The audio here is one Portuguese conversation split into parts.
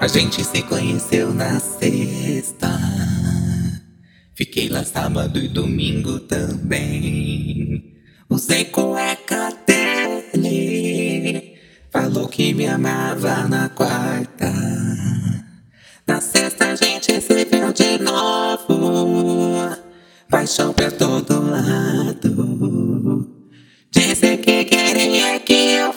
A gente se conheceu na sexta. Fiquei lá sábado e domingo também. Usei cueca dele. Falou que me amava na quarta. Na sexta a gente se viu de novo. Paixão pra todo lado. Disse que queria que eu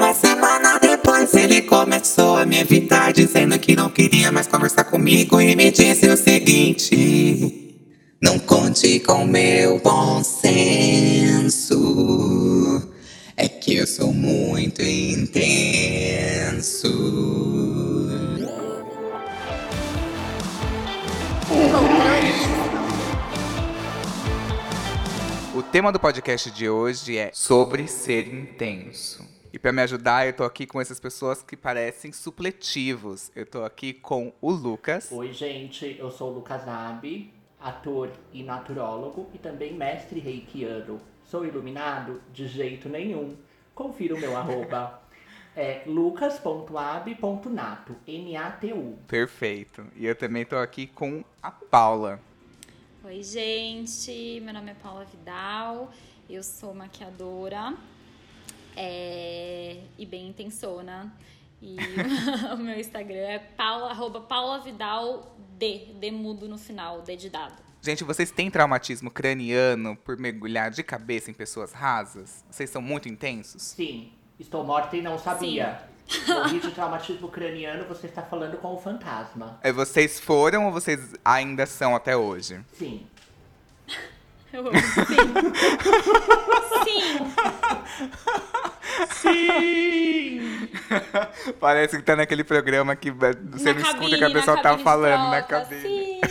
Uma semana depois ele começou a me evitar, dizendo que não queria mais conversar comigo e me disse o seguinte: Não conte com meu bom senso. É que eu sou muito intenso. O tema do podcast de hoje é sobre ser intenso. E para me ajudar, eu tô aqui com essas pessoas que parecem supletivos. Eu tô aqui com o Lucas. Oi, gente, eu sou o Lucas Abi, ator e naturólogo e também mestre reikiano. Sou iluminado? De jeito nenhum. Confira o meu arroba. É lucas.ab.nato, N-A-T-U. Perfeito. E eu também tô aqui com a Paula. Oi, gente. Meu nome é Paula Vidal. Eu sou maquiadora é, e bem intensona. E o meu Instagram é paula, arroba Paula Vidal D, D mudo no final, D de dado. Gente, vocês têm traumatismo craniano por mergulhar de cabeça em pessoas rasas? Vocês são muito intensos? Sim, estou morta e não sabia. Morri de traumatismo craniano, você está falando com o fantasma. É, vocês foram ou vocês ainda são até hoje? Sim. Eu amo. Sim. Sim! Parece que tá naquele programa que você Na não escuta que a pessoa tá falando na cabine. Sim.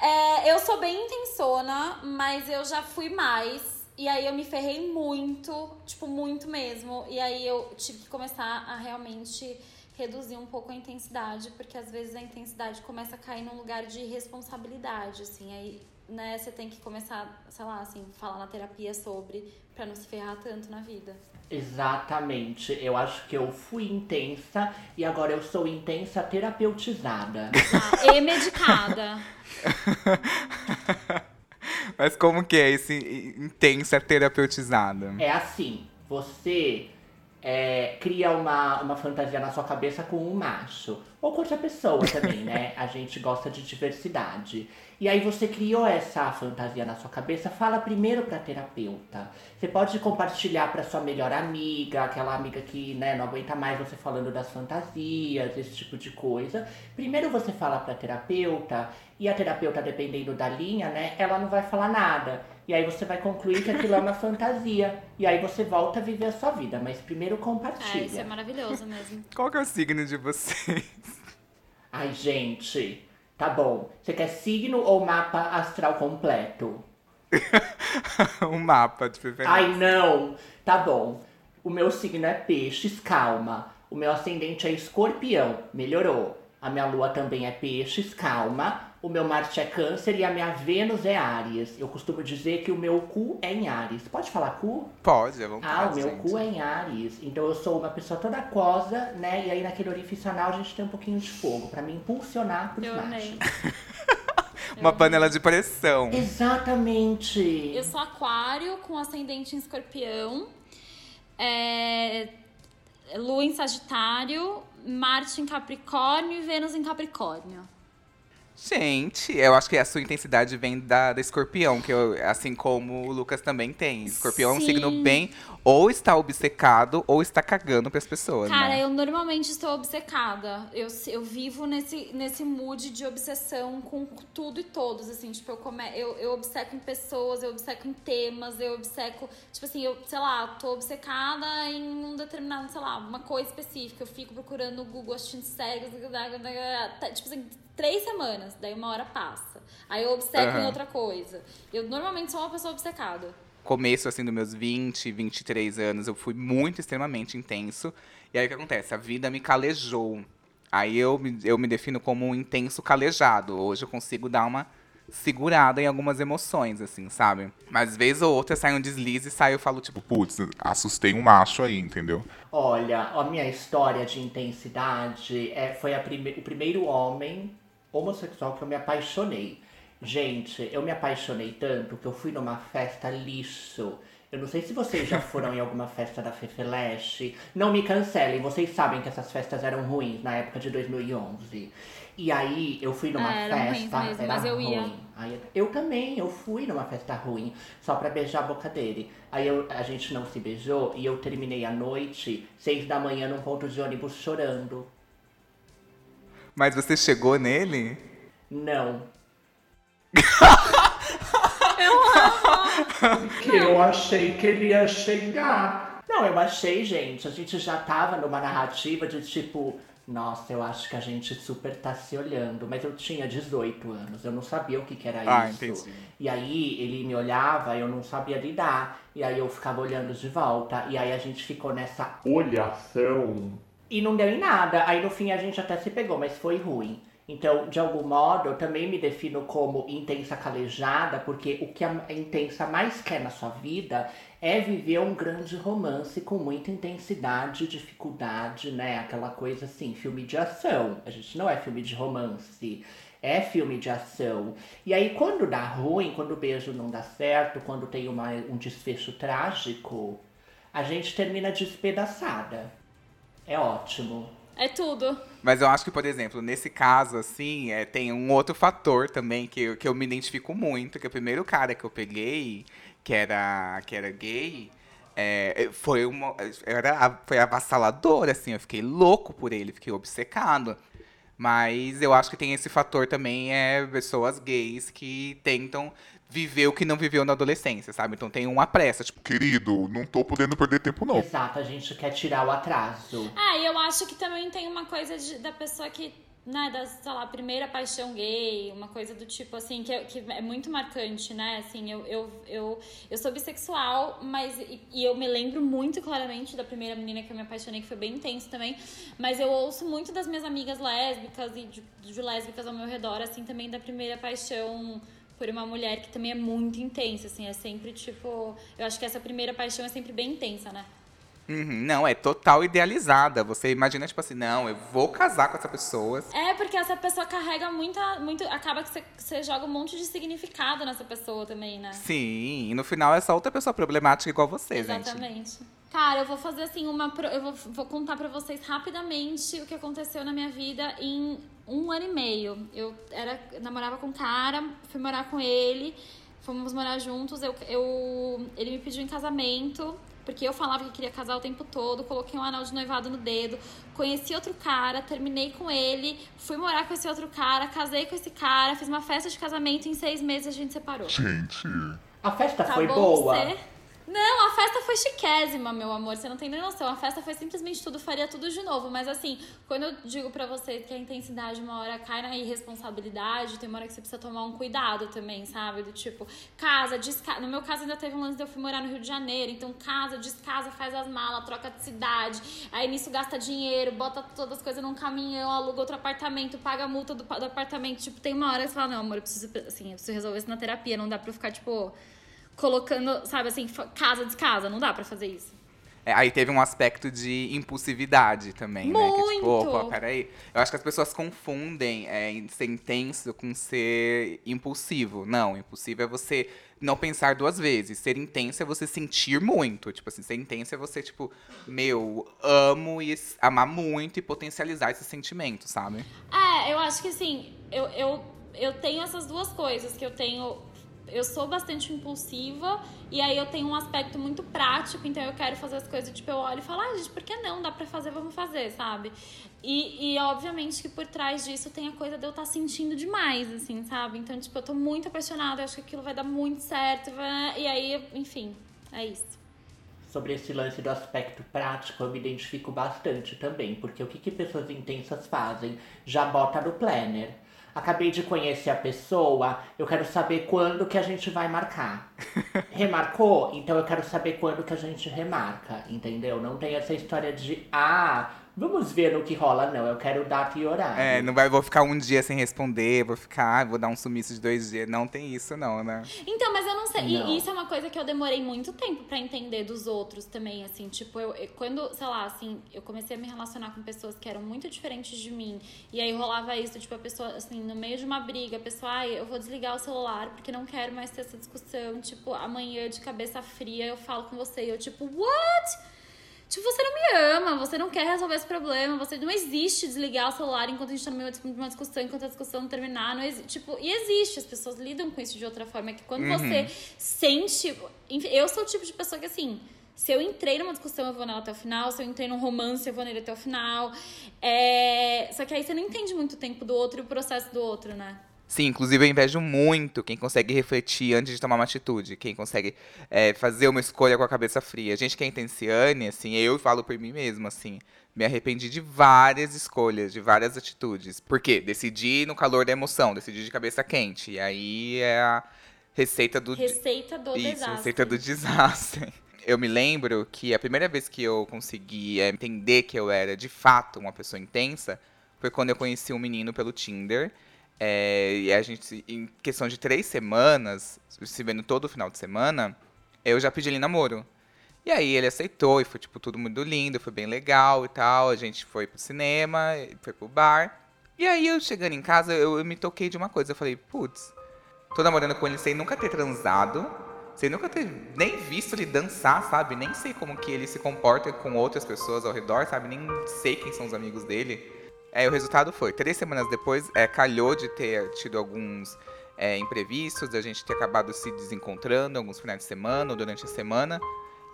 É, eu sou bem intensona, mas eu já fui mais. E aí eu me ferrei muito, tipo, muito mesmo. E aí eu tive que começar a realmente reduzir um pouco a intensidade, porque às vezes a intensidade começa a cair num lugar de responsabilidade, assim. Aí, né, você tem que começar, sei lá, assim, falar na terapia sobre, pra não se ferrar tanto na vida. Exatamente. Eu acho que eu fui intensa e agora eu sou intensa terapeutizada. Ah, e medicada. Mas como que é esse intensa terapeutizada? É assim, você é, cria uma, uma fantasia na sua cabeça com um macho. Ou com outra pessoa também, né? A gente gosta de diversidade. E aí você criou essa fantasia na sua cabeça, fala primeiro pra terapeuta. Você pode compartilhar pra sua melhor amiga, aquela amiga que né, não aguenta mais você falando das fantasias, esse tipo de coisa. Primeiro você fala pra terapeuta, e a terapeuta, dependendo da linha, né, ela não vai falar nada. E aí você vai concluir que aquilo é uma fantasia. E aí você volta a viver a sua vida. Mas primeiro É, compartilha. isso é maravilhoso mesmo. Qual que é o signo de vocês? Ai, gente, tá bom. Você quer signo ou mapa astral completo? um mapa de preferência. Ai, não. Tá bom. O meu signo é peixes, calma. O meu ascendente é escorpião, melhorou. A minha lua também é peixes, calma. O meu Marte é câncer e a minha Vênus é Áries. Eu costumo dizer que o meu cu é em Áries. Pode falar cu? Pode, à vontade, Ah, o meu gente. cu é em Ares. Então eu sou uma pessoa toda aquosa, né? E aí naquele orifício anal a gente tem um pouquinho de fogo pra me impulsionar pros Eu machos. amei. Uma panela de pressão. Exatamente. Eu sou aquário com ascendente em escorpião. É, Lua em Sagitário, Marte em Capricórnio e Vênus em Capricórnio. Gente, eu acho que a sua intensidade vem da, da escorpião, que eu, assim como o Lucas também tem. Escorpião é um Sim. signo bem, ou está obcecado, ou está cagando pras pessoas, Cara, né? eu normalmente estou obcecada. Eu, eu vivo nesse, nesse mood de obsessão com tudo e todos, assim. Tipo, eu, come, eu, eu obceco em pessoas, eu obceco em temas, eu obceco... Tipo assim, eu, sei lá, tô obcecada em um determinado, sei lá, uma coisa específica. Eu fico procurando no Google assistindo séries, tipo assim, três semanas. Daí uma hora passa. Aí eu obceco em Aham. outra coisa. Eu normalmente sou uma pessoa obcecada. Começo, assim, dos meus 20, 23 anos, eu fui muito, extremamente intenso. E aí, o que acontece? A vida me calejou. Aí, eu, me- eu me defino como um intenso calejado. Hoje, eu consigo dar uma segurada em algumas emoções, assim, sabe? Mas vez ou outra sai um deslize e sai eu falo, tipo, Putz, assustei um macho aí, entendeu? Olha, a minha história de intensidade é, foi a prime o primeiro homem homossexual que eu me apaixonei. Gente, eu me apaixonei tanto que eu fui numa festa lixo. Eu não sei se vocês já foram em alguma festa da Fefeleche. Não me cancelem, vocês sabem que essas festas eram ruins na época de 2011. E aí eu fui numa eram ruins festa, mesmo, era mas eu ia. ruim. Aí eu, eu também, eu fui numa festa ruim, só pra beijar a boca dele. Aí eu- a gente não se beijou e eu terminei a noite, seis da manhã, num ponto de ônibus chorando. Mas você chegou nele? Não. Porque eu achei que ele ia chegar. Não, eu achei, gente. A gente já tava numa narrativa de tipo, nossa, eu acho que a gente super tá se olhando. Mas eu tinha 18 anos, eu não sabia o que, que era Ah, isso. entendi. E aí ele me olhava, eu não sabia lidar. E aí eu ficava olhando de volta. E aí a gente ficou nessa olhação. E não deu em nada. Aí no fim a gente até se pegou, mas foi ruim. Então, de algum modo, eu também me defino como intensa calejada, porque o que a intensa mais quer na sua vida é viver um grande romance com muita intensidade, dificuldade, né? Aquela coisa assim, filme de ação. A gente não é filme de romance. É filme de ação. E aí, quando dá ruim, quando o beijo não dá certo, quando tem uma, um desfecho trágico, a gente termina despedaçada. É ótimo. É tudo. Mas eu acho que, por exemplo, nesse caso, assim, é, tem um outro fator também que, eu- que eu me identifico muito, que o primeiro cara que eu peguei, que era, que era gay, é, foi, uma, era, foi avassalador, assim, eu fiquei louco por ele, fiquei obcecado. Mas eu acho que tem esse fator também, é pessoas gays que tentam viver o que não viveu na adolescência, sabe? Então tem uma pressa, tipo, Querido, não tô podendo perder tempo, não. Exato, a gente quer tirar o atraso. É, e eu acho que também tem uma coisa de- da pessoa que, né, da, sei lá, primeira paixão gay, uma coisa do tipo, assim, que é, que é muito marcante, né? Assim, eu, eu, eu, eu sou bissexual, mas. E, e eu me lembro muito claramente da primeira menina que eu me apaixonei, que foi bem intenso também. Mas eu ouço muito das minhas amigas lésbicas e de, de lésbicas ao meu redor, assim, também da primeira paixão por uma mulher que também é muito intensa, assim, é sempre tipo. Eu acho que essa primeira paixão é sempre bem intensa, né? Uhum, não, é total idealizada. Você imagina, tipo assim, não, eu vou casar com essa pessoa. É, porque essa pessoa carrega muita. Muito, acaba que você, joga um monte de significado nessa pessoa também, né? Sim, e no final é só outra pessoa problemática igual você, gente. Exatamente. Cara, eu vou fazer assim uma. Eu vou, vou contar pra vocês rapidamente o que aconteceu na minha vida em um ano e meio. Eu era, namorava com um cara, fui morar com ele, fomos morar juntos. Eu, eu, ele me pediu em casamento, porque eu falava que queria casar o tempo todo, coloquei um anel de noivado no dedo, conheci outro cara, terminei com ele, fui morar com esse outro cara, casei com esse cara, fiz uma festa de casamento e em seis meses a gente separou. Gente, A festa Tá foi boa. você? Não, a festa foi chiquésima, meu amor. Você não tem nem noção. A festa foi simplesmente tudo, faria tudo de novo. Mas assim, quando eu digo pra vocês que a intensidade uma hora cai na irresponsabilidade, tem uma hora que você precisa tomar um cuidado também, sabe? Do tipo, casa, descasa. No meu caso ainda teve um lance de eu fui morar no Rio de Janeiro. Então, casa, descasa, faz as malas, troca de cidade. Aí nisso gasta dinheiro, bota todas as coisas num caminhão, aluga outro apartamento, paga a multa do, do apartamento. Tipo, tem uma hora que você fala, não, amor, eu preciso, assim, eu preciso resolver isso na terapia. Não dá pra eu ficar, tipo colocando, sabe assim, casa descasa, não dá pra fazer isso. É, aí teve um aspecto de impulsividade também, né? Que tipo, Muito! opa, peraí. Eu acho que as pessoas confundem é, ser intenso com ser impulsivo. Não, impulsivo é você não pensar duas vezes. Ser intenso é você sentir muito. Tipo assim, ser intenso é você, tipo, meu, amo e amar muito e potencializar esse sentimento, sabe? É, eu acho que assim, eu, eu, eu tenho essas duas coisas, que eu tenho. Eu sou bastante impulsiva e aí eu tenho um aspecto muito prático, então eu quero fazer as coisas, tipo, eu olho e falo, ah, gente, por que não? Dá pra fazer, vamos fazer, sabe? E, e obviamente que por trás disso tem a coisa de eu estar sentindo demais, assim, sabe? Então, tipo, eu tô muito apaixonada, eu acho que aquilo vai dar muito certo, vai- e aí, enfim, é isso. Sobre esse lance do aspecto prático, eu me identifico bastante também, porque o que, que pessoas intensas fazem? Já bota no planner. Acabei de conhecer a pessoa, eu quero saber quando que a gente vai marcar. Remarcou? Então eu quero saber quando que a gente remarca, entendeu? Não tem essa história de, ah, Vamos ver no que rola, não. Eu quero data e horário. É, não vai, vou ficar um dia sem responder, vou ficar, vou dar um sumiço de dois dias. Não tem isso, não, né? Então, mas eu não sei. Não. E isso é uma coisa que eu demorei muito tempo pra entender dos outros também, assim. Tipo, eu, quando, sei lá, assim, eu comecei a me relacionar com pessoas que eram muito diferentes de mim. E aí rolava isso, tipo, a pessoa, assim, no meio de uma briga, a pessoa, ai, eu vou desligar o celular porque não quero mais ter essa discussão. Tipo, amanhã de cabeça fria eu falo com você e eu, tipo, what? Tipo, você não me ama, você não quer resolver esse problema, você não existe desligar o celular enquanto a gente tá no meio de uma discussão, enquanto a discussão não terminar, não existe, tipo, e existe, as pessoas lidam com isso de outra forma, é que quando você sente, enfim, eu sou o tipo de pessoa que assim, se eu entrei numa discussão, eu vou nela até o final, se eu entrei num romance, eu vou nele até o final, é... só que aí você não entende muito o tempo do outro e o processo do outro, né? Sim, inclusive eu invejo muito quem consegue refletir antes de tomar uma atitude, quem consegue é, fazer uma escolha com a cabeça fria. Gente que é intenciane, assim, eu falo por mim mesmo, assim, me arrependi de várias escolhas, de várias atitudes. Por quê? Decidi no calor da emoção, decidi de cabeça quente. E aí é a receita do. Receita do Isso, desastre. receita do desastre. Eu me lembro que a primeira vez que eu consegui é, entender que eu era de fato uma pessoa intensa foi quando eu conheci um menino pelo Tinder. É, e a gente, em questão de três semanas, se vendo todo final de semana, eu já pedi ele namoro. E aí ele aceitou e foi, tipo, tudo muito lindo, foi bem legal e tal. A gente foi pro cinema, foi pro bar. E aí eu chegando em casa, eu, eu me toquei de uma coisa. Eu falei, putz, tô namorando com ele sem nunca ter transado, sem nunca ter nem visto ele dançar, sabe? Nem sei como que ele se comporta com outras pessoas ao redor, sabe? Nem sei quem são os amigos dele. É, o resultado foi, três semanas depois, é, calhou de ter tido alguns é, imprevistos, da gente ter acabado se desencontrando alguns finais de semana ou durante a semana.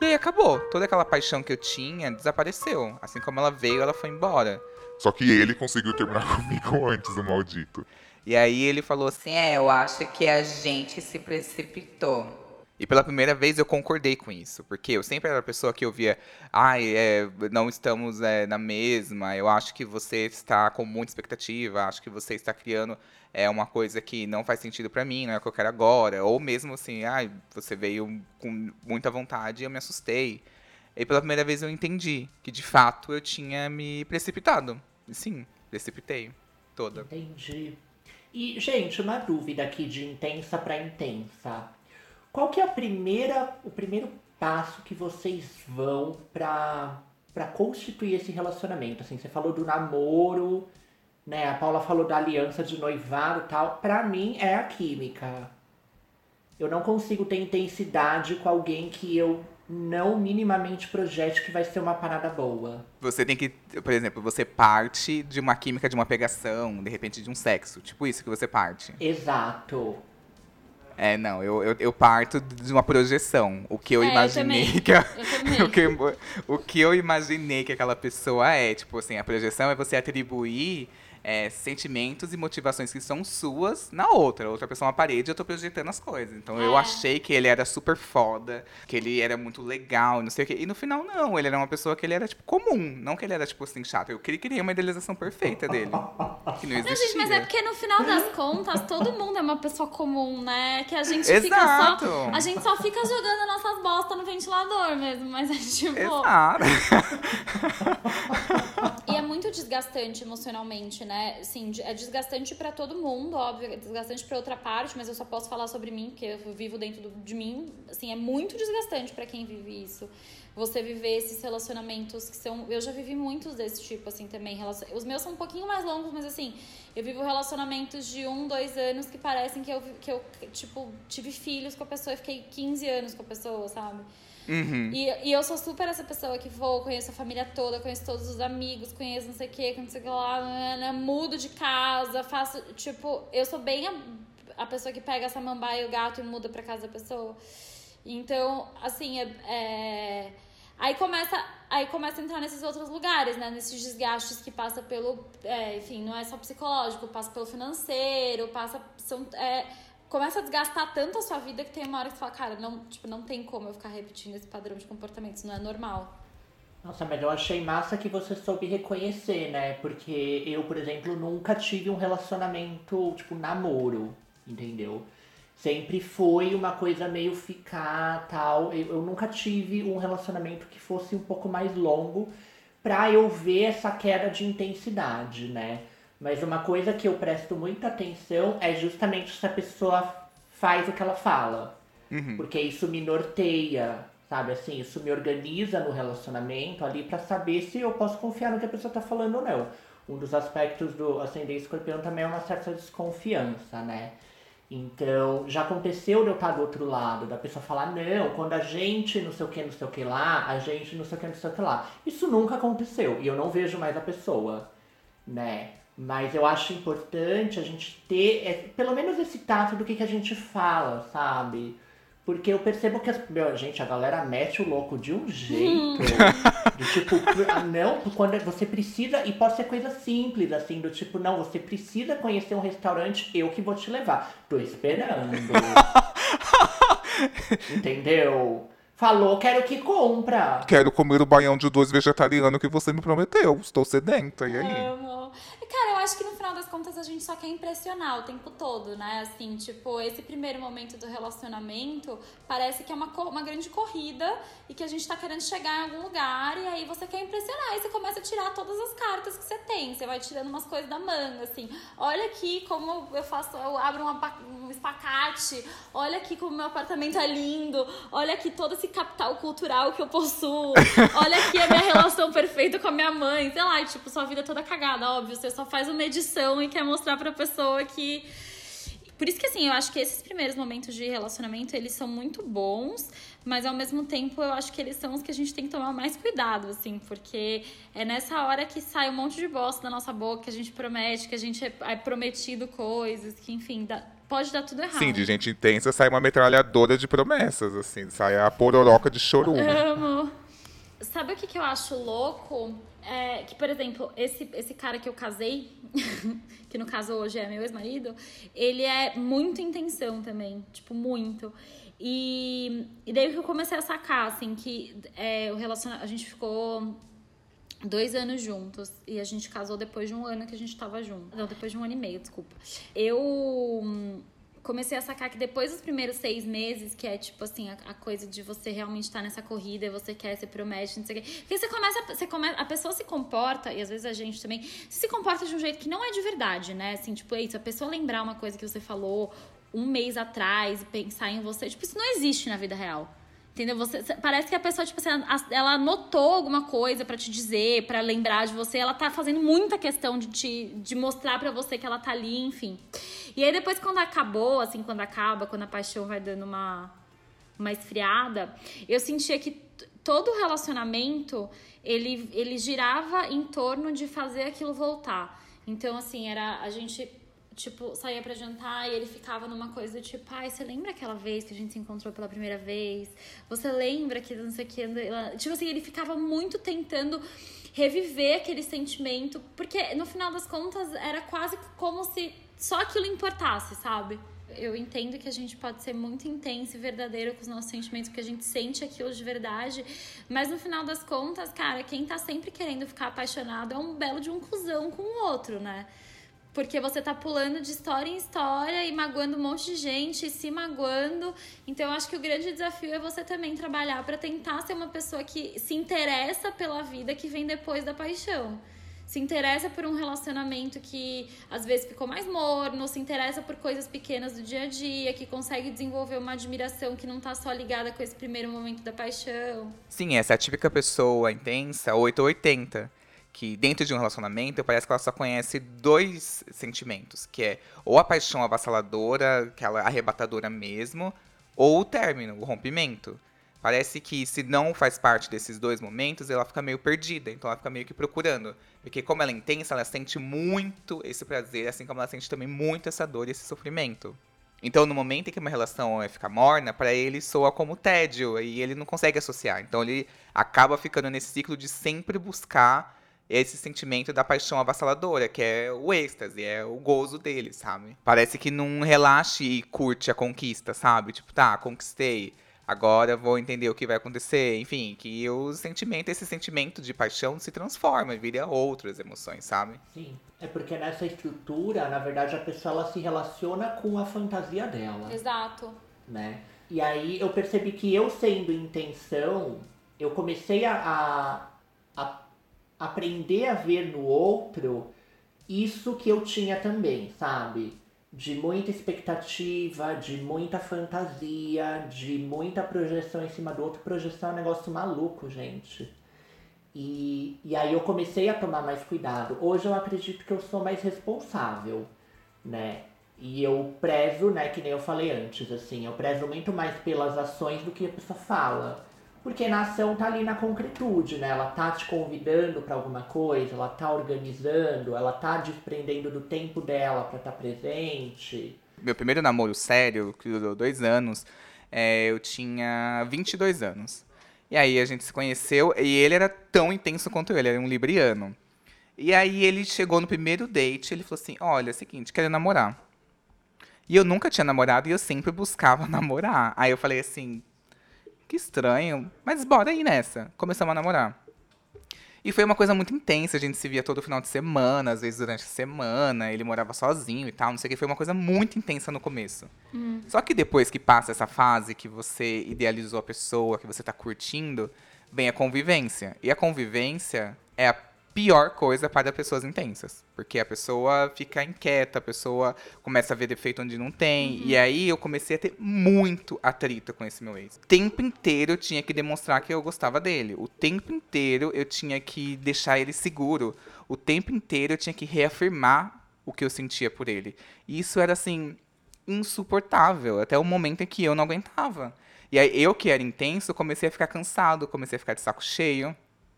E aí acabou. Toda aquela paixão que eu tinha desapareceu. Assim como ela veio, ela foi embora. Só que ele conseguiu terminar comigo antes, o maldito. E aí ele falou assim. Sim, é, eu acho que a gente se precipitou. E pela primeira vez eu concordei com isso, porque eu sempre era a pessoa que ouvia, ai, é, não estamos é, na mesma, eu acho que você está com muita expectativa, acho que você está criando é, uma coisa que não faz sentido pra mim, não é o que eu quero agora, ou mesmo assim, ai, você veio com muita vontade e eu me assustei. E pela primeira vez eu entendi que de fato eu tinha me precipitado. Sim, precipitei toda. Entendi. E, gente, uma dúvida aqui de intensa pra intensa. Qual que é a primeira, o primeiro passo que vocês vão pra, pra constituir esse relacionamento? Assim, você falou do namoro, né? A Paula falou da aliança de noivado e tal. Pra mim é a química. Eu não consigo ter intensidade com alguém que eu não minimamente projete que vai ser uma parada boa. Você tem que, por exemplo, você parte de uma química de uma pegação, de repente de um sexo. Tipo isso que você parte. Exato. É, não, eu, eu, eu parto de uma projeção. O que eu É, eu imaginei também. que a- Eu o, que, o que eu imaginei que aquela pessoa é. Tipo assim, a projeção é você atribuir é, sentimentos e motivações que são suas na outra. A outra pessoa é uma parede eu tô projetando as coisas. Então eu É. achei que ele era super foda, que ele era muito legal, não sei o quê. E no final, não. Ele era uma pessoa que ele era, tipo, comum. Não que ele era, tipo assim, chato. Eu queria criei uma idealização perfeita dele. Que não Não, existia. gente, mas é porque no final das contas, todo mundo é uma pessoa comum, né? Que a gente Exato. fica só. A gente só fica jogando nossas bostas no ventilador mesmo. Mas é tipo. Exato. E é muito desgastante emocionalmente, né? Sim, é desgastante pra todo mundo, óbvio, é desgastante pra outra parte, mas eu só posso falar sobre mim, porque eu vivo dentro de mim. Assim, é muito desgastante pra quem vive isso. Você viver esses relacionamentos que são. Eu já vivi muitos desse tipo, assim, também. Os meus são um pouquinho mais longos, mas assim, eu vivo relacionamentos de um, dois anos que parecem que eu, que eu tipo, tive filhos com a pessoa e fiquei 15 anos com a pessoa, sabe? Uhum. E, e eu sou super essa pessoa que vou, conheço a família toda, conheço todos os amigos, conheço não sei o que, não sei o que lá, nanana, mudo de casa, faço. Tipo, eu sou bem a, a pessoa que pega a samambaia e o gato e muda pra casa da pessoa. Então, assim, é. é- Aí começa, aí começa a entrar nesses outros lugares, né? Nesses desgastes que passa pelo. é, enfim, não é só psicológico, passa pelo financeiro, passa. São, é, começa a desgastar tanto a sua vida que tem uma hora que você fala, cara, não, tipo, não tem como eu ficar repetindo esse padrão de comportamento, isso não é normal. Nossa, mas eu achei massa que você soube reconhecer, né? Porque eu, por exemplo, nunca tive um relacionamento, tipo, namoro, entendeu? Sempre foi uma coisa meio ficar tal. Eu, eu nunca tive um relacionamento que fosse um pouco mais longo, pra eu ver essa queda de intensidade, né? Mas uma coisa que eu presto muita atenção é justamente se a pessoa faz o que ela fala. Porque isso me norteia, sabe? Assim, isso me organiza no relacionamento ali pra saber se eu posso confiar no que a pessoa tá falando ou não. Um dos aspectos do ascendente escorpião também é uma certa desconfiança, né? Então, já aconteceu de eu estar do outro lado, da pessoa falar, não, quando a gente não sei o que, não sei o que lá, a gente não sei o que, não sei o que lá. Isso nunca aconteceu e eu não vejo mais a pessoa, né? Mas eu acho importante a gente ter, é, pelo menos esse tato do que, que a gente fala, sabe? Porque eu percebo que, as, meu, gente, a galera mete o louco de um jeito. do tipo, ah, não, quando você precisa, e pode ser coisa simples, assim, do tipo, não, você precisa conhecer um restaurante, eu que vou te levar. Tô esperando. Entendeu? Falou, quero que compra. Quero comer o baião de dois vegetariano que você me prometeu. Estou sedenta, e aí? Amo. Acho que no final contas a gente só quer impressionar o tempo todo, né? Assim, tipo, esse primeiro momento do relacionamento parece que é uma, uma grande corrida e que a gente tá querendo chegar em algum lugar e aí você quer impressionar e você começa a tirar todas as cartas que você tem. Você vai tirando umas coisas da manga, assim. Olha aqui como eu faço, eu abro uma um espacate, olha aqui como meu apartamento é lindo, olha aqui todo esse capital cultural que eu possuo, olha aqui a minha relação perfeita com a minha mãe, sei lá, tipo, sua vida é toda cagada, óbvio, você só faz uma edição e quer mostrar pra pessoa que por isso que assim, eu acho que esses primeiros momentos de relacionamento, eles são muito bons, mas ao mesmo tempo eu acho que eles são os que a gente tem que tomar mais cuidado, assim, porque é nessa hora que sai um monte de bosta da nossa boca, que a gente promete, que a gente é, é prometido coisas, que enfim, dá- pode dar tudo errado. Sim, de gente intensa sai uma metralhadora de promessas, assim. Sai a pororoca de chorume. Amo. Sabe o que, que eu acho louco? É que, por exemplo, esse, esse cara que eu casei, que no caso hoje é meu ex-marido, ele é muito intenção também. Tipo, muito. E, e daí que eu comecei a sacar, assim, que é, o relaciona... a gente ficou dois anos juntos e a gente casou depois de um ano que a gente tava junto. Não, depois de um ano e meio, desculpa. Eu comecei a sacar que depois dos primeiros seis meses, que é tipo assim, a, a coisa de você realmente estar nessa corrida, você quer, você promete, não sei o quê. Porque você começa, você começa, a pessoa se comporta, e às vezes a gente também, se comporta de um jeito que não é de verdade, né? Assim, tipo, isso, a pessoa lembrar uma coisa que você falou um mês atrás e pensar em você, tipo, isso não existe na vida real. Entendeu? Você, cê- parece que a pessoa, tipo assim, ela anotou alguma coisa pra te dizer, pra lembrar de você. Ela tá fazendo muita questão de te de mostrar pra você que ela tá ali, enfim. E aí depois quando acabou, assim, quando acaba, quando a paixão vai dando uma uma esfriada, eu sentia que todo relacionamento ele ele girava em torno de fazer aquilo voltar. Então assim, era a gente tipo, saía pra jantar e ele ficava numa coisa tipo, ai, você lembra aquela vez que a gente se encontrou pela primeira vez? Você lembra que não sei o que. ela-" Tipo assim, ele ficava muito tentando reviver aquele sentimento, porque no final das contas era quase como se só aquilo importasse, sabe? Eu entendo que a gente pode ser muito intenso e verdadeiro com os nossos sentimentos, porque a gente sente aquilo de verdade, mas no final das contas, cara, quem tá sempre querendo ficar apaixonado é um belo de um cuzão com o outro, né? Porque você tá pulando de história em história e magoando um monte de gente, e se magoando. Então, eu acho que o grande desafio é você também trabalhar pra tentar ser uma pessoa que se interessa pela vida que vem depois da paixão. Se interessa por um relacionamento que às vezes ficou mais morno, se interessa por coisas pequenas do dia a dia, que consegue desenvolver uma admiração que não tá só ligada com esse primeiro momento da paixão. Sim, essa é a típica pessoa intensa, 8 ou 80. Que dentro de um relacionamento parece que ela só conhece dois sentimentos, que é ou a paixão avassaladora, aquela arrebatadora mesmo, ou o término, o rompimento. Parece que se não faz parte desses dois momentos, ela fica meio perdida, então ela fica meio que procurando. Porque como ela é intensa, ela sente muito esse prazer, assim como ela sente também muito essa dor e esse sofrimento. Então, no momento em que uma relação é, fica morna, pra ele soa como tédio e ele não consegue associar. Então, ele acaba ficando nesse ciclo de sempre buscar esse sentimento da paixão avassaladora, que é o êxtase, é o gozo dele, sabe? Parece que não relaxe e curte a conquista, sabe? Tipo, tá, conquistei. Agora vou entender o que vai acontecer. Enfim, que o sentimento, esse sentimento de paixão se transforma, vira outras emoções, sabe? Sim. É porque nessa estrutura, na verdade, a pessoa ela se relaciona com a fantasia dela. Exato. né? E aí eu percebi que eu sendo intenção, eu comecei a, a, a, aprender a ver no outro isso que eu tinha também, sabe? De muita expectativa, de muita fantasia, de muita projeção em cima do outro. Projeção é um negócio maluco, gente. E, e aí eu comecei a tomar mais cuidado. Hoje eu acredito que eu sou mais responsável, né? E eu prezo, né, que nem eu falei antes, assim, eu prezo muito mais pelas ações do que a pessoa fala. Porque na ação tá ali na concretude, né? Ela tá te convidando para alguma coisa, ela tá organizando, ela tá desprendendo do tempo dela para estar tá presente. Meu primeiro namoro sério, que durou dois anos, é, eu tinha 22 anos. E aí a gente se conheceu e ele era tão intenso quanto eu, ele era um libriano. E aí ele chegou no primeiro date, ele falou assim: "Olha, é o seguinte, quero namorar". E eu nunca tinha namorado e eu sempre buscava namorar. Aí eu falei assim: "Que estranho, mas bora aí nessa". Começamos a namorar. E foi uma coisa muito intensa, a gente se via todo final de semana, às vezes durante a semana, ele morava sozinho e tal, não sei o que, foi uma coisa muito intensa no começo. Hum. Só que depois que passa essa fase que você idealizou a pessoa, que você tá curtindo, vem a convivência. E a convivência é a pior coisa para pessoas intensas. Porque a pessoa fica inquieta, a pessoa começa a ver defeito onde não tem. Uhum. E aí eu comecei a ter muito atrito com esse meu ex. O tempo inteiro eu tinha que demonstrar que eu gostava dele. O tempo inteiro eu tinha que deixar ele seguro. O tempo inteiro eu tinha que reafirmar o que eu sentia por ele. E isso era assim insuportável até o momento em que eu não aguentava. E aí eu que era intenso, comecei a ficar cansado, comecei a ficar de saco cheio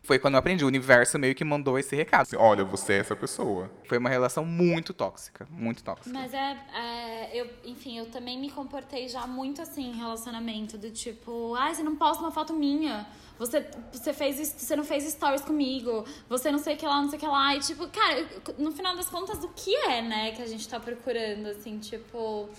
foi quando eu aprendi. O universo meio que mandou esse recado. Assim, Olha, você é essa pessoa. Foi uma relação muito tóxica, muito tóxica. Mas é, é, eu, enfim, eu também me comportei já muito assim em relacionamento, do tipo, ai, você não posta uma foto minha. Você, você fez você não fez stories comigo, você não sei o que lá, não sei o que lá. E tipo, cara, no final das contas, o que é, né, que a gente tá procurando, assim, tipo.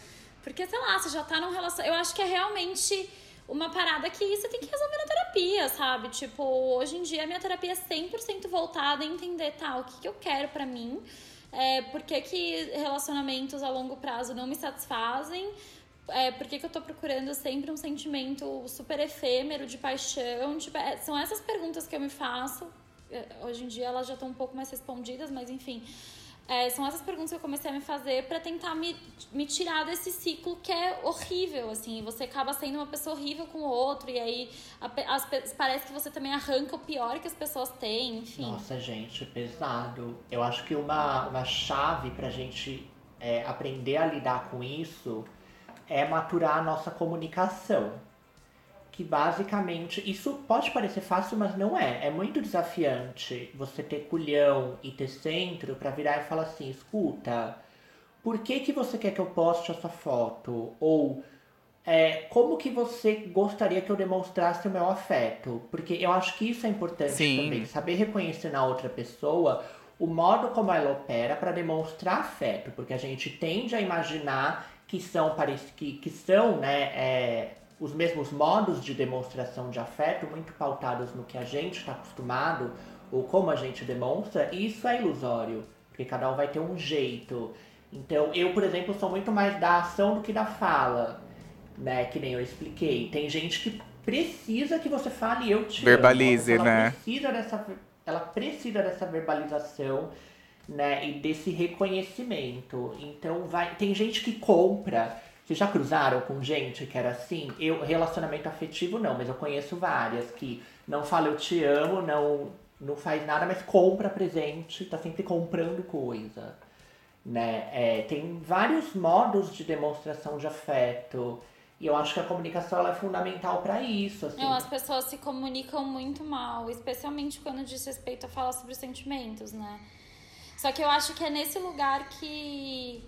Porque, sei lá, você já tá num relacionamento. Eu acho que é realmente uma parada que você tem que resolver na terapia, sabe? Tipo, hoje em dia a minha terapia é 100% voltada em entender, tá, o que, que eu quero para mim, é, por que, que relacionamentos a longo prazo não me satisfazem, é, por que, que eu tô procurando sempre um sentimento super efêmero de paixão, tipo, é, são essas perguntas que eu me faço. É, hoje em dia elas já estão um pouco mais respondidas, mas enfim. É, são essas perguntas que eu comecei a me fazer para tentar me, me tirar desse ciclo que é horrível, assim. Você acaba sendo uma pessoa horrível com o outro, e aí as, parece que você também arranca o pior que as pessoas têm, enfim. Nossa, gente, pesado. Eu acho que uma, uma chave pra gente é, aprender a lidar com isso é maturar a nossa comunicação que basicamente isso pode parecer fácil, mas não é. É muito desafiante você ter culhão e ter centro para virar e falar assim, escuta, por que que você quer que eu poste essa foto? Ou é, como que você gostaria que eu demonstrasse o meu afeto? Porque eu acho que isso é importante Sim. também, saber reconhecer na outra pessoa o modo como ela opera para demonstrar afeto, porque a gente tende a imaginar que são que, que são, né, é, os mesmos modos de demonstração de afeto, muito pautados no que a gente está acostumado ou como a gente demonstra, e isso é ilusório, porque cada um vai ter um jeito. Então, eu, por exemplo, sou muito mais da ação do que da fala, né? Que nem eu expliquei. Tem gente que precisa que você fale eu te Verbalize, amo. Ela né? Precisa dessa, ela precisa dessa verbalização, né? E desse reconhecimento. Então, vai, tem gente que compra vocês já cruzaram com gente que era assim? Eu, relacionamento afetivo não, mas eu conheço várias que não fala eu te amo, não, não faz nada, mas compra presente, tá sempre comprando coisa. Né? É, tem vários modos de demonstração de afeto. E eu acho que a comunicação ela é fundamental para isso. Assim. Não, as pessoas se comunicam muito mal, especialmente quando diz respeito a falar sobre os sentimentos, né? Só que eu acho que é nesse lugar que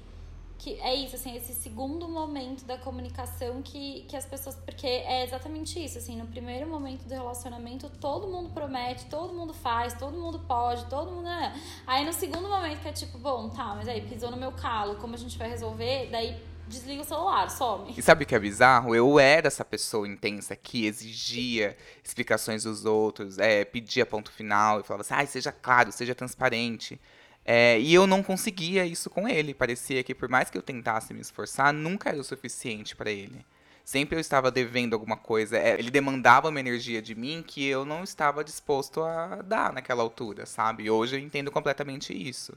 que é isso, assim, esse segundo momento da comunicação que, que as pessoas. Porque é exatamente isso, assim, no primeiro momento do relacionamento, todo mundo promete, todo mundo faz, todo mundo pode, todo mundo. Né? Aí no segundo momento que é tipo, bom, tá, mas aí pisou no meu calo, como a gente vai resolver? Daí desliga o celular, some. E sabe o que é bizarro? Eu era essa pessoa intensa que exigia explicações dos outros, é, pedia ponto final e falava assim, ai, seja claro, seja transparente. É, e eu não conseguia isso com ele. Parecia que por mais que eu tentasse me esforçar, nunca era o suficiente para ele. Sempre eu estava devendo alguma coisa. É, ele demandava uma energia de mim que eu não estava disposto a dar naquela altura, sabe? Hoje eu entendo completamente isso.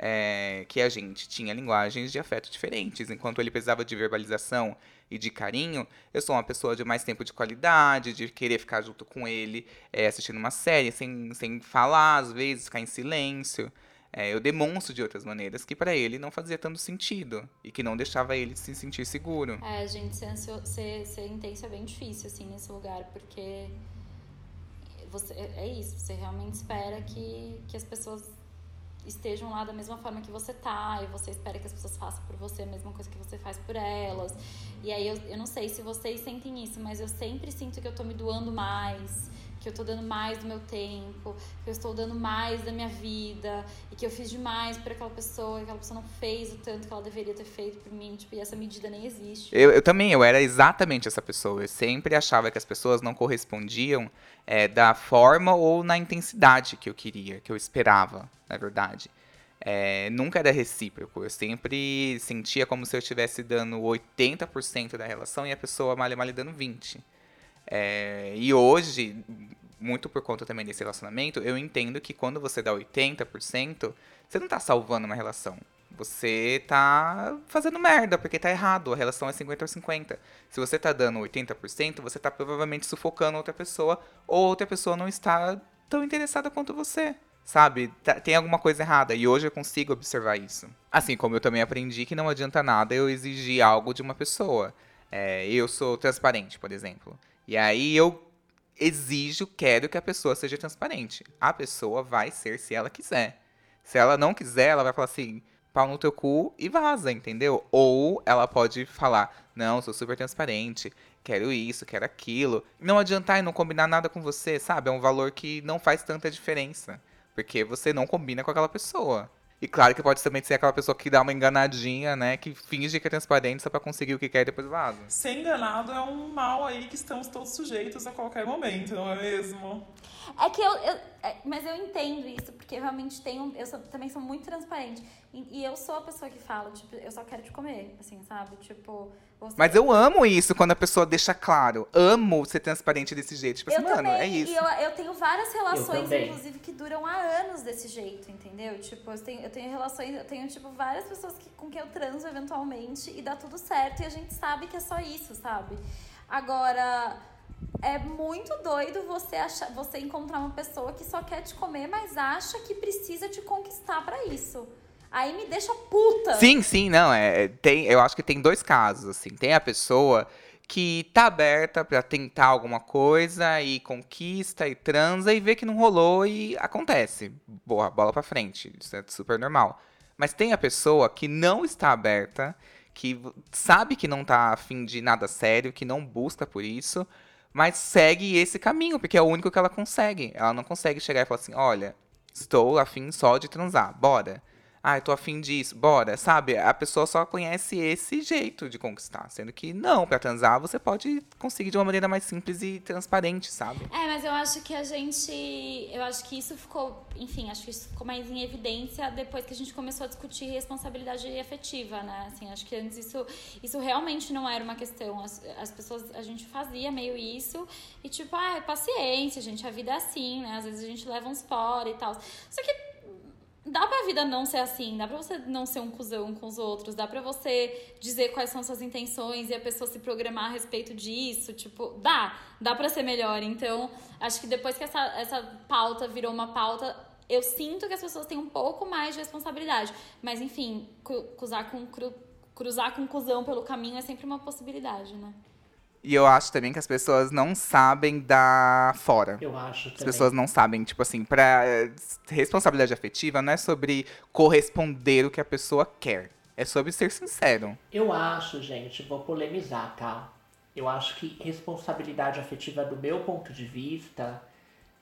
É, que a gente tinha linguagens de afeto diferentes. Enquanto ele precisava de verbalização e de carinho, eu sou uma pessoa de mais tempo de qualidade, de querer ficar junto com ele, é, assistindo uma série, sem, sem falar, às vezes, ficar em silêncio. É, eu demonstro de outras maneiras que para ele não fazia tanto sentido e que não deixava ele se sentir seguro. É, gente, ser, ansio- ser, ser intenso é bem difícil, assim, nesse lugar, porque você, é isso, você realmente espera que, que as pessoas estejam lá da mesma forma que você tá, e você espera que as pessoas façam por você a mesma coisa que você faz por elas. E aí eu, eu não sei se vocês sentem isso, mas eu sempre sinto que eu tô me doando mais, que eu tô dando mais do meu tempo, que eu estou dando mais da minha vida, e que eu fiz demais por aquela pessoa, e aquela pessoa não fez o tanto que ela deveria ter feito por mim, tipo, e essa medida nem existe. Eu, eu também, eu era exatamente essa pessoa. Eu sempre achava que as pessoas não correspondiam é, da forma ou na intensidade que eu queria, que eu esperava, na verdade. É, nunca era recíproco. Eu sempre sentia como se eu estivesse dando 80% da relação e a pessoa mal e mal dando 20%. É, e hoje, muito por conta também desse relacionamento, eu entendo que quando você dá 80%, você não tá salvando uma relação. Você tá fazendo merda, porque tá errado. A relação é 50 ou 50. Se você tá dando 80%, você tá provavelmente sufocando outra pessoa, ou outra pessoa não está tão interessada quanto você. Sabe? Tá- tem alguma coisa errada. E hoje eu consigo observar isso. Assim como eu também aprendi que não adianta nada eu exigir algo de uma pessoa. É, eu sou transparente, por exemplo. E aí eu exijo, quero que a pessoa seja transparente. A pessoa vai ser se ela quiser. Se ela não quiser, ela vai falar assim, pau no teu cu e vaza, entendeu? Ou ela pode falar, não, sou super transparente, quero isso, quero aquilo. Não adiantar e não combinar nada com você, sabe? É um valor que não faz tanta diferença. Porque você não combina com aquela pessoa. E claro que pode também ser aquela pessoa que dá uma enganadinha, né? Que finge que é transparente só pra conseguir o que quer e depois vaza. Ser enganado é um mal aí que estamos todos sujeitos a qualquer momento, não é mesmo? É que eu, eu- é, mas eu entendo isso, porque eu realmente tenho, eu sou- também sou muito transparente. E, e eu sou a pessoa que fala, tipo, eu só quero te comer, assim, sabe? Tipo, você- Mas eu amo isso quando a pessoa deixa claro. Amo ser transparente desse jeito. Tipo eu assim, mano, também, é isso. E eu, eu tenho várias relações, também. inclusive, que duram há anos desse jeito, entendeu? Tipo, eu tenho, eu tenho relações, eu tenho, tipo, várias pessoas que, com quem eu transo eventualmente e dá tudo certo e a gente sabe que é só isso, sabe? Agora, é muito doido você achar, você encontrar uma pessoa que só quer te comer, mas acha que precisa te conquistar pra isso. Aí me deixa puta. Sim, sim, não. É, tem, eu acho que tem dois casos, assim. Tem a pessoa que tá aberta pra tentar alguma coisa e conquista e transa e vê que não rolou e acontece. Boa, bola pra frente. Isso é super normal. Mas tem a pessoa que não está aberta, que sabe que não tá afim de nada sério, que não busca por isso, mas segue esse caminho, porque é o único que ela consegue. Ela não consegue chegar e falar assim: olha, estou afim só de transar, bora. Eu tô afim disso, bora, sabe? A pessoa só conhece esse jeito de conquistar. Sendo que não, pra transar você pode conseguir de uma maneira mais simples e transparente, sabe? É, mas eu acho que a gente. Eu acho que isso ficou. Enfim, acho que isso ficou mais em evidência depois que a gente começou a discutir responsabilidade afetiva, né? Assim, acho que antes isso, isso realmente não era uma questão. As, as pessoas. A gente fazia meio isso e tipo, ah, paciência, gente, a vida é assim, né? Às vezes a gente leva uns fora e tal. Só que Dá pra vida não ser assim, dá pra você não ser um cuzão com os outros, dá pra você dizer quais são suas intenções e a pessoa se programar a respeito disso, tipo, dá, dá pra ser melhor. Então, acho que depois que essa, essa pauta virou uma pauta, eu sinto que as pessoas têm um pouco mais de responsabilidade. Mas, enfim, cru- cruzar com, cru- cruzar com cuzão pelo caminho é sempre uma possibilidade, né? E eu acho também que as pessoas não sabem dar fora. Eu acho As também. pessoas não sabem, tipo assim, pra eh, responsabilidade afetiva não é sobre corresponder o que a pessoa quer. É sobre ser sincero. Eu acho, gente, vou polemizar, tá? Eu acho que responsabilidade afetiva, do meu ponto de vista,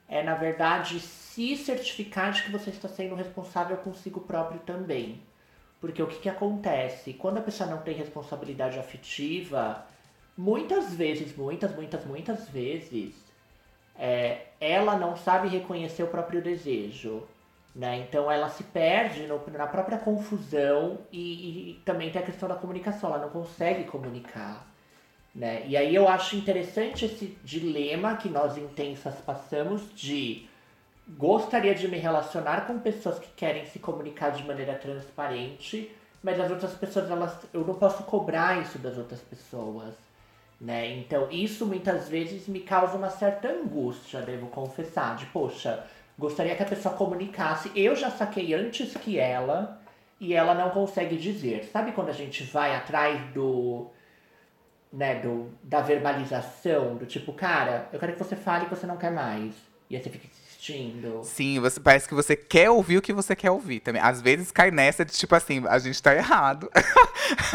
é, na verdade, se certificar de que você está sendo responsável consigo próprio também. Porque o que, que acontece? Quando a pessoa não tem responsabilidade afetiva, muitas vezes, muitas, muitas, muitas vezes, é, ela não sabe reconhecer o próprio desejo. Né? Então ela se perde no- na própria confusão e, e também tem a questão da comunicação, ela não consegue comunicar. Né? E aí eu acho interessante esse dilema que nós intensas passamos de gostaria de me relacionar com pessoas que querem se comunicar de maneira transparente, mas as outras pessoas elas eu não posso cobrar isso das outras pessoas, né? Então isso muitas vezes me causa uma certa angústia, devo confessar, de poxa, gostaria que a pessoa comunicasse, eu já saquei antes que ela e ela não consegue dizer. Sabe quando a gente vai atrás do né, do, da verbalização, do tipo, cara, eu quero que você fale que você não quer mais. E aí você fica insistindo. Sim, você, parece que você quer ouvir o que você quer ouvir também. Às vezes cai nessa de tipo assim, a gente tá errado.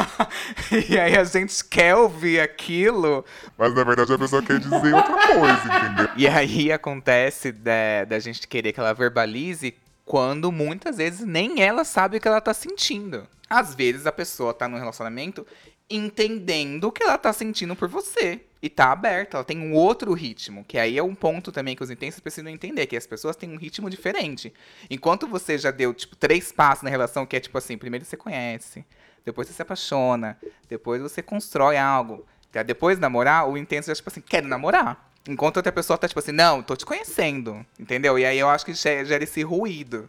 e aí a gente quer ouvir aquilo. Mas na verdade a pessoa quer dizer outra coisa, entendeu? E aí acontece da, da gente querer que ela verbalize quando muitas vezes nem ela sabe o que ela tá sentindo. Às vezes a pessoa tá num relacionamento entendendo o que ela tá sentindo por você. E tá aberta, ela tem um outro ritmo. Que aí é um ponto também que os intensos precisam entender, que as pessoas têm um ritmo diferente. Enquanto você já deu, tipo, três passos na relação, que é tipo assim, primeiro você conhece, depois você se apaixona, depois você constrói algo. Depois de namorar, o intenso já, tipo assim, quero namorar. Enquanto outra pessoa tá, tipo assim, não, tô te conhecendo. Entendeu? E aí eu acho que gera esse ruído.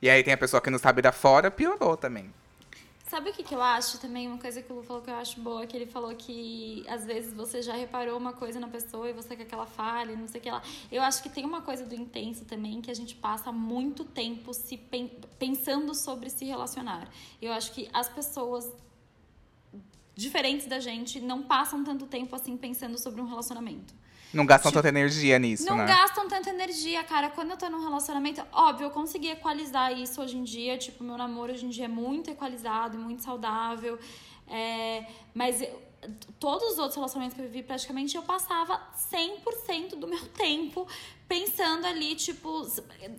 E aí tem a pessoa que não sabe dar fora, piorou também. Sabe o que, que eu acho também? Uma coisa que o Lu falou que eu acho boa, que ele falou que às vezes você já reparou uma coisa na pessoa e você quer que ela fale, não sei o que lá. Eu acho que tem uma coisa do intenso também que a gente passa muito tempo se pen pensando sobre se relacionar. Eu acho que as pessoas diferentes da gente não passam tanto tempo assim pensando sobre um relacionamento. Não gastam tanta energia nisso, Não né? gastam tanta energia, cara. Quando eu tô num relacionamento, óbvio, eu consegui equalizar isso hoje em dia. Tipo, meu namoro hoje em dia é muito equalizado, muito saudável. É, mas eu- todos os outros relacionamentos que eu vivi, praticamente, eu passava 100% do meu tempo pensando ali, tipo,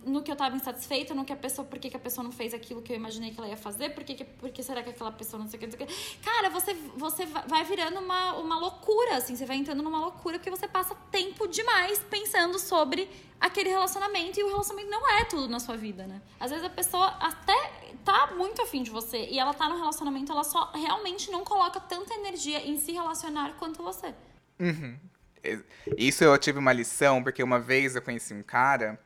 no que eu tava insatisfeita, no que a pessoa, por que, a pessoa não fez aquilo que eu imaginei que ela ia fazer, por que, por que será que aquela pessoa não sei o que, não sei o que. Cara, você, você va- vai virando uma, uma loucura, assim, você vai entrando numa loucura porque você passa tempo demais pensando sobre aquele relacionamento e o relacionamento não é tudo na sua vida, né? Às vezes a pessoa até tá muito afim de você e ela tá no relacionamento, ela só realmente não coloca tanta energia em se relacionar quanto você. Isso eu tive uma lição, porque uma vez eu conheci um cara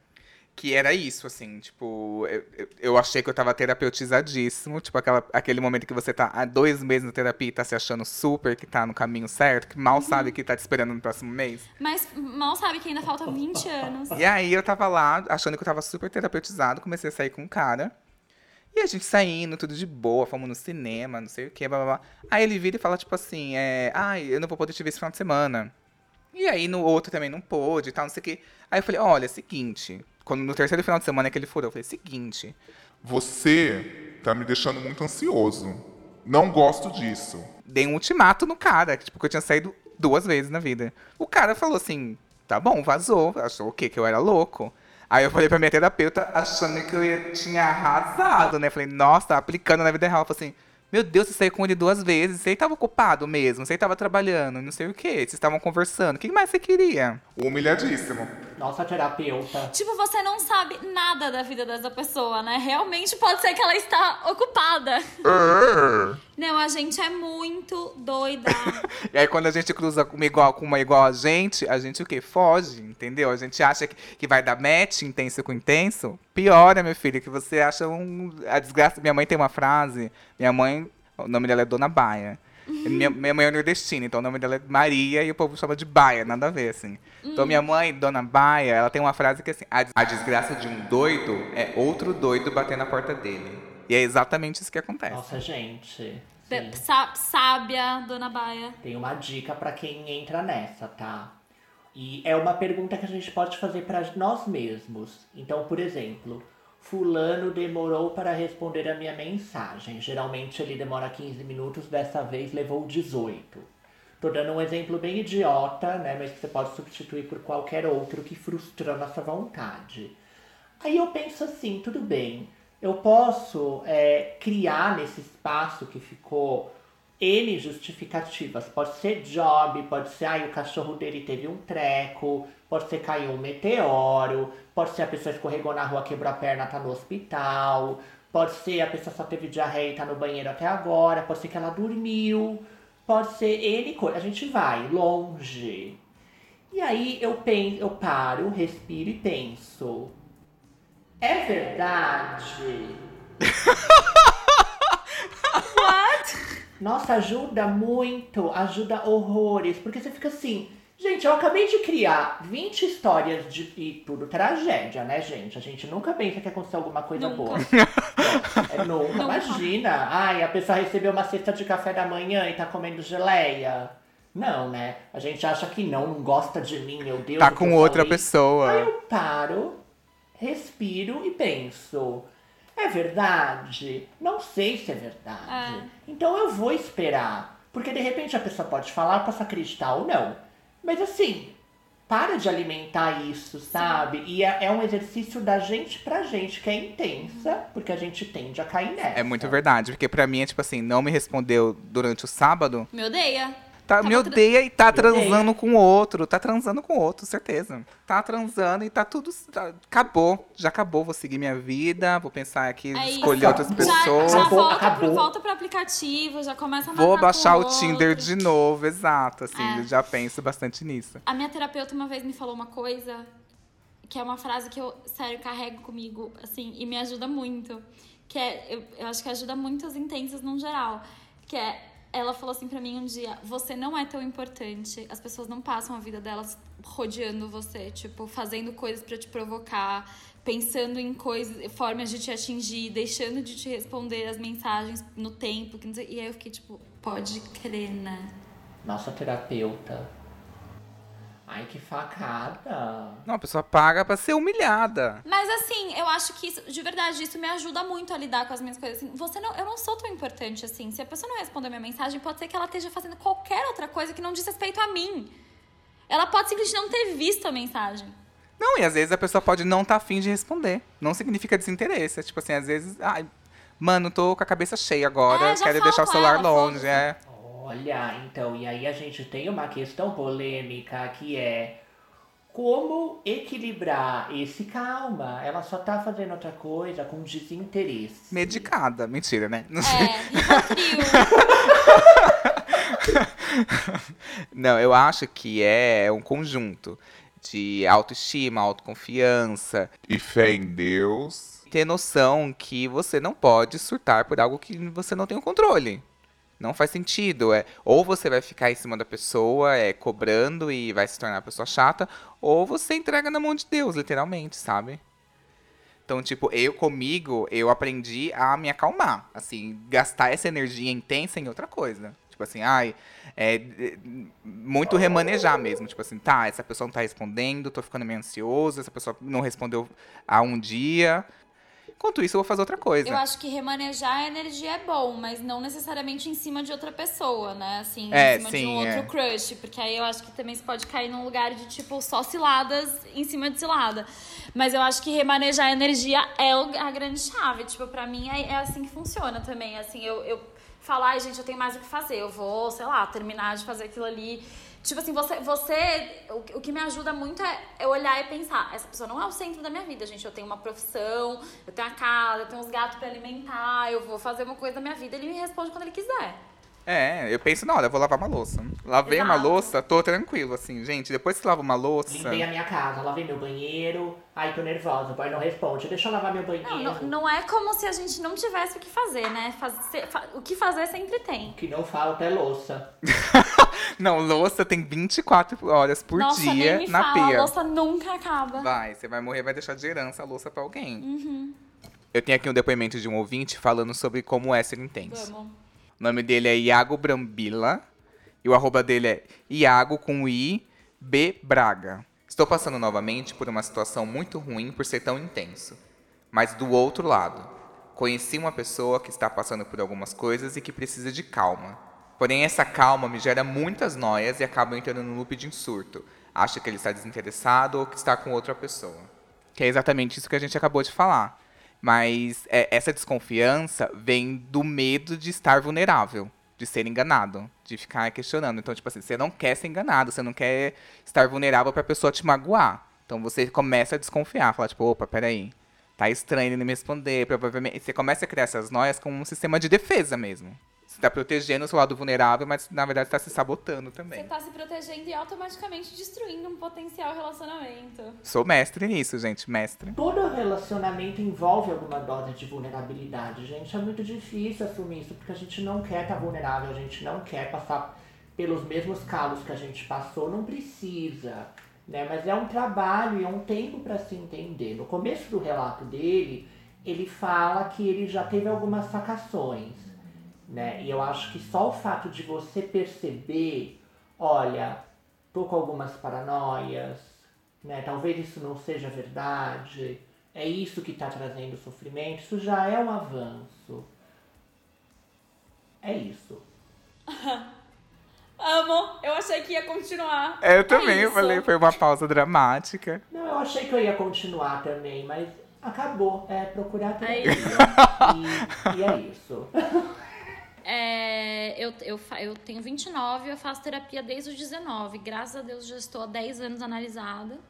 que era isso, assim, tipo, eu, eu- achei que eu tava terapeutizadíssimo, tipo, aquela, aquele momento que você tá há dois meses na terapia e tá se achando super, que tá no caminho certo, que mal sabe que tá te esperando no próximo mês. Mas mal sabe que ainda falta 20 anos. E aí eu tava lá, achando que eu tava super terapeutizado, comecei a sair com um cara. E a gente saindo, tudo de boa, fomos no cinema, não sei o que, blá blá blá. Aí ele vira e fala, tipo assim, é, ai, eu não vou poder te ver esse final de semana. E aí no outro também não pôde e tal, não sei o que. Aí eu falei, olha, é seguinte, quando no terceiro final de semana que ele furou, eu falei, seguinte, Você tá me deixando muito ansioso. Não gosto disso. dei um ultimato no cara, tipo, que eu tinha saído duas vezes na vida. O cara falou assim, tá bom, vazou, achou o quê? Que eu era louco. Aí eu falei pra minha terapeuta, achando que eu ia- tinha arrasado, né? Falei, nossa, tá aplicando na vida real. Falei assim, meu Deus, você saiu com ele duas vezes, você tava ocupado mesmo, você tava trabalhando, não sei o quê, vocês estavam conversando, o que mais você queria? Humilhadíssimo. Nossa terapeuta. Tipo, você não sabe nada da vida dessa pessoa, né? Realmente pode ser que ela está ocupada. Não, a gente é muito doida. E aí quando a gente cruza com uma igual, com uma igual a gente, a gente o quê? Foge, entendeu? A gente acha que, que vai dar match intenso com intenso. Piora, meu filho, que você acha um. A desgraça. Minha mãe tem uma frase. Minha mãe, o nome dela é Dona Baia. Minha, minha mãe é nordestina, então o nome dela é Maria e o povo chama de Baia, nada a ver, assim. Então minha mãe, Dona Baia, ela tem uma frase que é assim: a, des- a desgraça de um doido é outro doido bater na porta dele. E é exatamente isso que acontece. Nossa, gente. Sá- Sábia, Dona Baia. Tem uma dica pra quem entra nessa, tá? E é uma pergunta que a gente pode fazer pra nós mesmos. Então, por exemplo, fulano demorou para responder a minha mensagem. Geralmente ele demora 15 minutos, dessa vez levou 18. Tô dando um exemplo bem idiota, né, mas que você pode substituir por qualquer outro que frustrou nossa vontade. Aí eu penso assim, tudo bem, eu posso é, criar nesse espaço que ficou N justificativas. Pode ser job, pode ser aí o cachorro dele teve um treco, pode ser caiu um meteoro, pode ser a pessoa escorregou na rua, quebrou a perna, tá no hospital, pode ser a pessoa só teve diarreia e tá no banheiro até agora, pode ser que ela dormiu. Pode ser N coisa. A gente vai longe. E aí eu penso, eu paro, respiro e penso. É verdade? Nossa, ajuda muito, ajuda horrores, porque você fica assim, gente, eu acabei de criar 20 histórias de e tudo tragédia, né, gente? A gente nunca pensa que aconteceu alguma coisa Nunca. boa. É, nunca, Nunca. imagina. Ai, a pessoa recebeu uma cesta de café da manhã e tá comendo geleia. Não, né? A gente acha que não, não gosta de mim, meu Deus. Tá com outra falei. Aí pessoa. eu paro, respiro e penso. É verdade? Não sei se é verdade. Então eu vou esperar. Porque de repente a pessoa pode falar, posso acreditar ou não. Mas assim, para de alimentar isso, sabe? E é, é um exercício da gente pra gente, que é intensa, porque a gente tende a cair nessa. É muito verdade, porque pra mim é tipo assim, não me respondeu durante o sábado, Me odeia. Tá, Tava me tra- odeia e tá Me transando com outro, tá transando com outro, certeza. Tá transando e tá tudo, tá- acabou, já acabou, vou seguir minha vida, vou pensar aqui, É escolher isso. outras Já- pessoas. Já, Acabou, volta, acabou. Pro, volta pro aplicativo, já começa a Vou baixar com o Tinder outro. de novo, exato, assim, É. já penso bastante nisso. A minha terapeuta uma vez me falou uma coisa que é uma frase que eu, sério, carrego comigo, assim, e me ajuda muito. Que é, eu, eu acho que ajuda muito as intensas no geral. Que é, ela falou assim pra mim um dia: você não é tão importante. As pessoas não passam a vida delas rodeando você, tipo, fazendo coisas pra te provocar, pensando em coisas, formas de te atingir, deixando de te responder as mensagens no tempo. E aí eu fiquei tipo, pode crer, né? Nossa terapeuta. Ai, que facada. Não, a pessoa paga pra ser humilhada. Mas assim, eu acho que isso, de verdade, isso me ajuda muito a lidar com as minhas coisas. Assim, você não, eu não sou tão importante assim. Se a pessoa não responder minha mensagem, pode ser que ela esteja fazendo qualquer outra coisa que não diz respeito a mim. Ela pode simplesmente não ter visto a mensagem. Não, e às vezes a pessoa pode não estar tá afim de responder. Não significa desinteresse. É tipo assim, às vezes, ai, mano, tô com a cabeça cheia agora, É, quero deixar o celular ela, longe. É. Olha, então, e aí a gente tem uma questão polêmica que é como equilibrar esse calma. Ela só tá fazendo outra coisa com desinteresse. Medicada. Mentira, né? Não sei. É. Não, eu acho que é um conjunto de autoestima, autoconfiança, E fé em Deus. ter noção que você não pode surtar por algo que você não tem o controle. Não faz sentido. É, ou você vai ficar em cima da pessoa, é, cobrando e vai se tornar uma pessoa chata, ou você entrega na mão de Deus, literalmente, sabe? Então, tipo, eu comigo, eu aprendi a me acalmar. Assim, gastar essa energia intensa em outra coisa. Tipo assim, ai, é, é, muito remanejar mesmo. Tipo assim, tá, essa pessoa não tá respondendo, tô ficando meio ansioso, essa pessoa não respondeu há um dia. Enquanto isso, eu vou fazer outra coisa. Eu acho que remanejar a energia é bom, mas não necessariamente em cima de outra pessoa, né? Assim, É, em cima de sim, um outro é. crush. Porque aí eu acho que também você pode cair num lugar de, tipo, só ciladas em cima de cilada. Mas eu acho que remanejar a energia é a grande chave. Tipo, pra mim é, é assim que funciona também. Assim, eu, eu falo, ai, gente, eu tenho mais o que fazer. Eu vou, sei lá, terminar de fazer aquilo ali. Tipo assim, você. você o, o que me ajuda muito é, é olhar e pensar: essa pessoa não é o centro da minha vida, gente. Eu tenho uma profissão, eu tenho a casa, eu tenho uns gatos pra alimentar, eu vou fazer uma coisa da minha vida. Ele me responde quando ele quiser. É, eu penso, na hora, eu vou lavar uma louça. Lavei uma Exato. louça, tô tranquilo, assim, gente. Depois que lava uma louça. Limpei a minha casa, lavei meu banheiro. Ai, tô nervosa, o boy não responde. Deixa eu lavar meu banheiro. Não, não, não é como se a gente não tivesse o que fazer, né? Fazer, fa- o que fazer sempre tem. O que não falta é louça. Não, louça tem 24 horas por Nossa, dia nem me na fala, pia. a louça nunca acaba. Vai, você vai morrer, vai deixar de herança a louça pra alguém. Uhum. Eu tenho aqui um depoimento de um ouvinte falando sobre como é ser intenso. Vamos. O nome dele é Iago Brambila. E o arroba dele é Iago com I B Braga. Estou passando novamente por uma situação muito ruim por ser tão intenso. Mas do outro lado, conheci uma pessoa que está passando por algumas coisas e que precisa de calma. Porém, essa calma me gera muitas noias e acabo entrando no loop de surto. Acho que ele está desinteressado ou que está com outra pessoa. Que é exatamente isso que a gente acabou de falar. Mas é, essa desconfiança vem do medo de estar vulnerável, de ser enganado, de ficar questionando. Então, tipo assim, você não quer ser enganado, você não quer estar vulnerável para a pessoa te magoar. Então você começa a desconfiar, falar tipo, opa, peraí, tá estranho ele não me responder, provavelmente. Você começa a criar essas noias como um sistema de defesa mesmo. Você tá protegendo o seu lado vulnerável, mas na verdade está se sabotando Você também. tá se protegendo e automaticamente destruindo um potencial relacionamento. Sou mestre nisso, gente, mestre. Todo relacionamento envolve alguma dose de vulnerabilidade, gente. É muito difícil assumir isso, porque a gente não quer estar vulnerável, a gente não quer passar pelos mesmos calos que a gente passou, não precisa. Né? Mas é um trabalho e é um tempo para se entender. No começo do relato dele, ele fala que ele já teve algumas sacações. Né? E eu acho que só o fato de você perceber, olha, tô com algumas paranoias, né? Talvez isso não seja verdade. É isso que está trazendo sofrimento. Isso já é um avanço. É isso. Amo! Eu achei que ia continuar. É, Eu também, É eu isso. falei, foi uma pausa dramática. Não, eu achei que eu ia continuar também, mas acabou. É procurar É terapia. isso. E, e é isso. É, eu, eu, eu tenho 29, eu faço terapia desde os 19. Graças a Deus já estou há 10 anos analisada.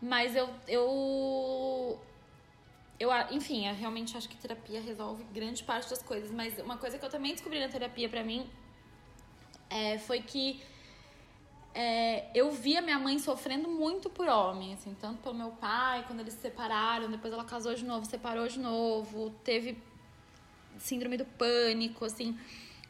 Mas eu. eu eu, enfim, eu realmente acho que terapia resolve grande parte das coisas. Mas uma coisa que eu também descobri na terapia pra mim é, foi que é, eu via minha mãe sofrendo muito por homem, assim, tanto pelo meu pai, quando eles se separaram, depois ela casou de novo, separou de novo, teve síndrome do pânico, assim,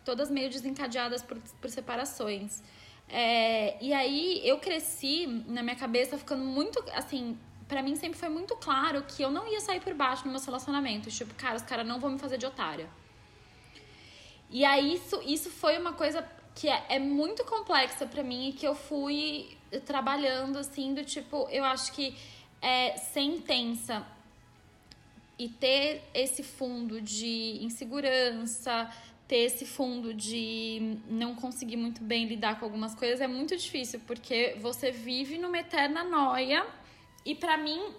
todas meio desencadeadas por, por separações. É, e aí eu cresci na minha cabeça ficando muito, assim, pra mim sempre foi muito claro que eu não ia sair por baixo nos meus relacionamentos. Tipo, cara, os caras não vão me fazer de otária. E aí isso, isso foi uma coisa que é, é muito complexa pra mim e que eu fui trabalhando, assim, do tipo, eu acho que é, ser intensa e ter esse fundo de insegurança, ter esse fundo de não conseguir muito bem lidar com algumas coisas é muito difícil, porque você vive numa eterna noia e pra mim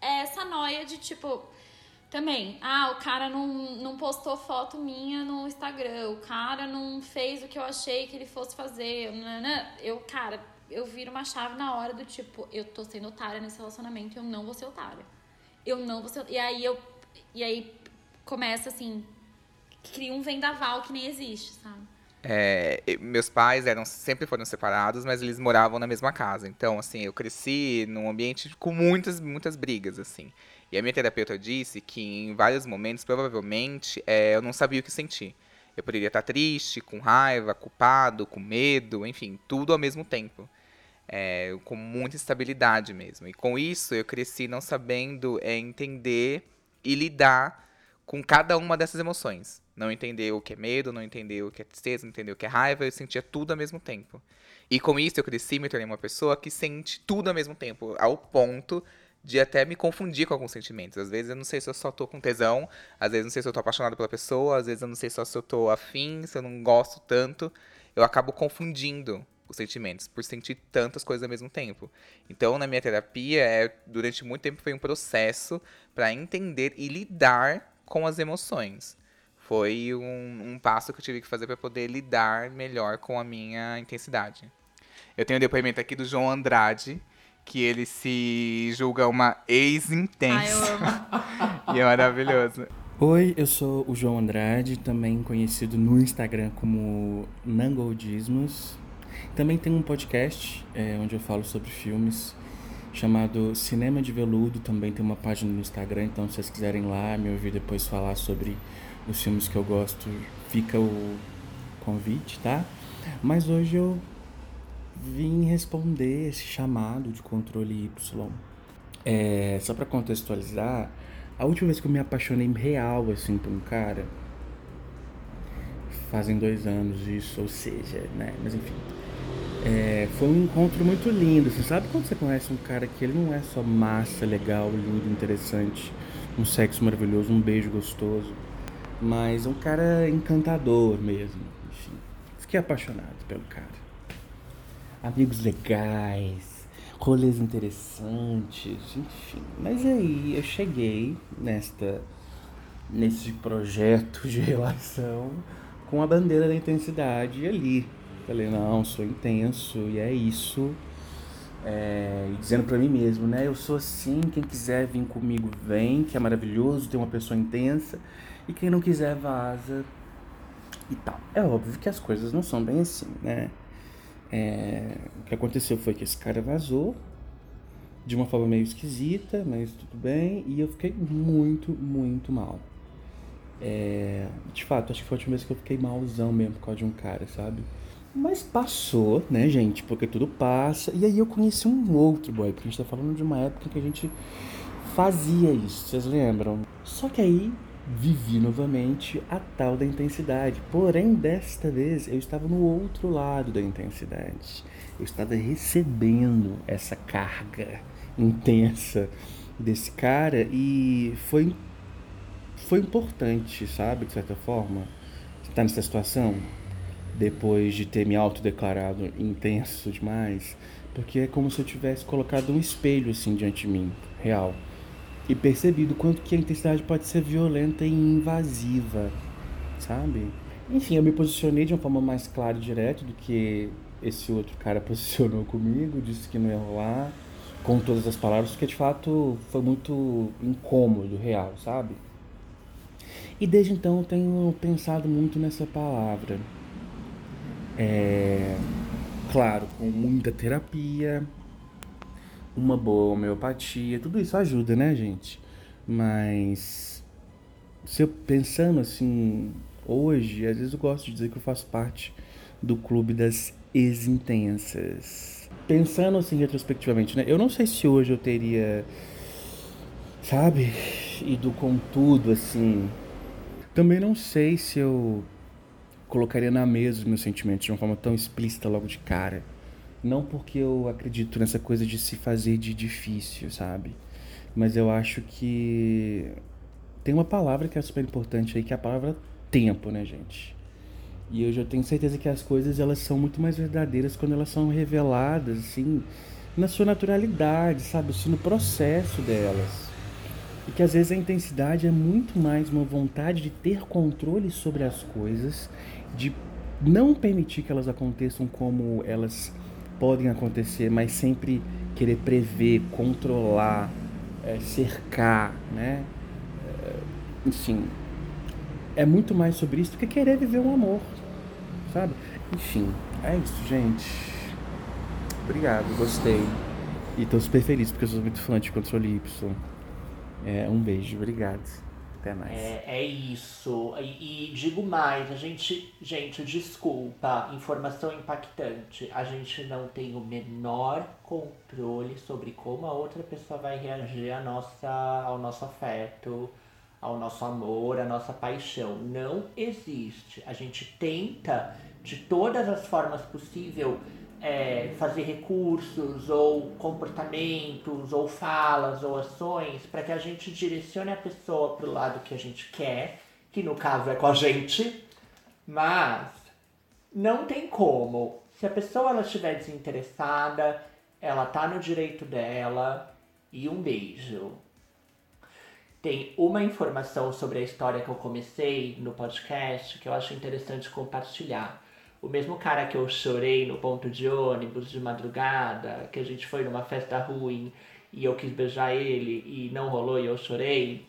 é essa noia de tipo também, ah, o cara não, não postou foto minha no Instagram, o cara não fez o que eu achei que ele fosse fazer. Eu, cara, eu viro uma chave na hora do tipo, eu tô sendo otária nesse relacionamento eu não vou ser otária. Eu não vou ser. E aí eu. E aí começa assim. Cria um vendaval que nem existe, sabe? É, meus pais eram sempre foram separados, mas eles moravam na mesma casa. Então, assim, eu cresci num ambiente com muitas, muitas brigas, assim. E a minha terapeuta disse que em vários momentos, provavelmente, é, eu não sabia o que sentir. Eu poderia estar triste, com raiva, culpado, com medo, enfim, tudo ao mesmo tempo. É, com muita instabilidade mesmo. E com isso, eu cresci não sabendo é, entender e lidar com cada uma dessas emoções. Não entender o que é medo, não entender o que é tristeza, não entender o que é raiva, eu sentia tudo ao mesmo tempo. E com isso eu cresci me tornei uma pessoa que sente tudo ao mesmo tempo, ao ponto de até me confundir com alguns sentimentos. Às vezes eu não sei se eu só tô com tesão, às vezes eu não sei se eu tô apaixonado pela pessoa, às vezes eu não sei só se eu tô afim, se eu não gosto tanto. Eu acabo confundindo os sentimentos por sentir tantas coisas ao mesmo tempo. Então, na minha terapia, é, durante muito tempo foi um processo para entender e lidar com as emoções. Foi um, um passo que eu tive que fazer para poder lidar melhor com a minha intensidade. Eu tenho um depoimento aqui do João Andrade, que ele se julga uma ex-intensa. E é maravilhoso. Oi, eu sou o João Andrade, também conhecido no Instagram como Nangoldismos. Também tenho um podcast é, onde eu falo sobre filmes chamado Cinema de Veludo. Também tem uma página no Instagram, então se vocês quiserem lá me ouvir depois falar sobre os filmes que eu gosto, fica o convite, tá? Mas hoje eu vim responder esse chamado de controle Y. É, só pra contextualizar, a última vez que eu me apaixonei real, assim, por um cara, fazem dois anos isso, ou seja, né, mas enfim. É, foi um encontro muito lindo, assim, sabe quando você conhece um cara que ele não é só massa, legal, lindo, interessante, um sexo maravilhoso, um beijo gostoso, mas um cara encantador mesmo, enfim. Fiquei apaixonado pelo cara. Amigos legais, rolês interessantes, enfim. Mas aí eu cheguei nesta nesse projeto de relação com a bandeira da intensidade ali. Falei, não, sou intenso e é isso. É, dizendo pra mim mesmo, né? Eu sou assim, quem quiser vir comigo vem, que é maravilhoso ter uma pessoa intensa. E quem não quiser vaza. e tal. É óbvio que as coisas não são bem assim, né? É, o que aconteceu foi que esse cara vazou de uma forma meio esquisita, mas tudo bem, e eu fiquei muito, muito mal. É, de fato, acho que foi a última vez que eu fiquei malzão mesmo por causa de um cara, sabe? Mas passou, né, gente? Porque tudo passa. E aí eu conheci um outro boy, porque a gente tá falando de uma época que a gente fazia isso, vocês lembram? Só que aí vivi novamente a tal da intensidade. Porém, desta vez eu estava no outro lado da intensidade. Eu estava recebendo essa carga intensa desse cara e foi foi importante, sabe, de certa forma, estar nessa situação depois de ter me autodeclarado intenso demais, porque é como se eu tivesse colocado um espelho assim diante de mim, real e percebido quanto que a intensidade pode ser violenta e invasiva, sabe? Enfim, eu me posicionei de uma forma mais clara e direta do que esse outro cara posicionou comigo, disse que não ia rolar, com todas as palavras, porque de fato foi muito incômodo, real, sabe? E desde então eu tenho pensado muito nessa palavra. É, claro, com muita terapia, uma boa homeopatia, tudo isso ajuda, né, gente? Mas se eu pensando assim, hoje, às vezes eu gosto de dizer que eu faço parte do clube das ex-intensas. Pensando assim retrospectivamente, né? Eu não sei se hoje eu teria, sabe, ido com tudo assim. Também não sei se eu colocaria na mesa os meus sentimentos de uma forma tão explícita logo de cara. Não porque eu acredito nessa coisa de se fazer de difícil, sabe? Mas eu acho que tem uma palavra que é super importante aí, que é a palavra tempo, né, gente? E eu já tenho certeza que as coisas elas são muito mais verdadeiras quando elas são reveladas, assim, na sua naturalidade, sabe? Assim, no processo delas. E que às vezes a intensidade é muito mais uma vontade de ter controle sobre as coisas, de não permitir que elas aconteçam como elas podem acontecer, mas sempre querer prever, controlar, é, cercar, né? É, enfim, é muito mais sobre isso do que querer viver um amor, sabe? Enfim, é isso, gente. Obrigado, gostei. E tô super feliz porque eu sou muito fã de Controle Y. É, um beijo, obrigado. Até mais. É, é isso. E, e, digo mais, a gente, gente, desculpa, informação impactante. A gente não tem o menor controle sobre como a outra pessoa vai reagir à nossa, ao nosso afeto, ao nosso amor, à nossa paixão. Não existe. A gente tenta de todas as formas possíveis é, fazer recursos ou comportamentos ou falas ou ações para que a gente direcione a pessoa para o lado que a gente quer, que no caso é com a gente, mas não tem como. Se a pessoa ela estiver desinteressada, ela tá no direito dela e um beijo. Tem uma informação sobre a história que eu comecei no podcast que eu acho interessante compartilhar o mesmo cara que eu chorei no ponto de ônibus de madrugada, que a gente foi numa festa ruim e eu quis beijar ele e não rolou e eu chorei,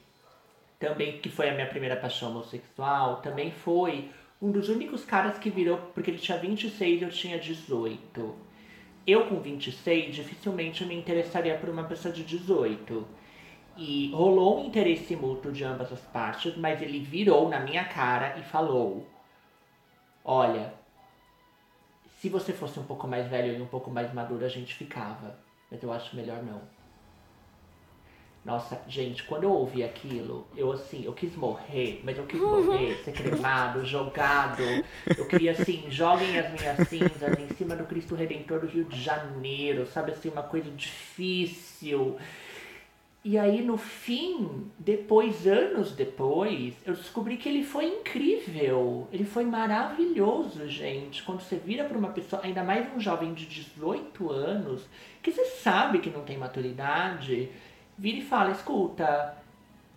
também que foi a minha primeira paixão homossexual, também foi um dos únicos caras que virou, porque ele tinha 26 e eu tinha 18. Eu com 26 dificilmente me interessaria por uma pessoa de 18. E rolou um interesse mútuo de ambas as partes, mas ele virou na minha cara e falou: Olha, se você fosse um pouco mais velho e um pouco mais maduro, a gente ficava. Mas eu acho melhor não. Nossa, gente, quando eu ouvi aquilo, eu assim, eu quis morrer, mas eu quis morrer, ser cremado, jogado. Eu queria assim, joguem as minhas cinzas em cima do Cristo Redentor do Rio de Janeiro, sabe assim, uma coisa difícil. E aí no fim, depois, anos depois, eu descobri que ele foi incrível. Ele foi maravilhoso, gente. Quando você vira para uma pessoa, ainda mais um jovem de 18 anos, que você sabe que não tem maturidade, vira e fala, escuta,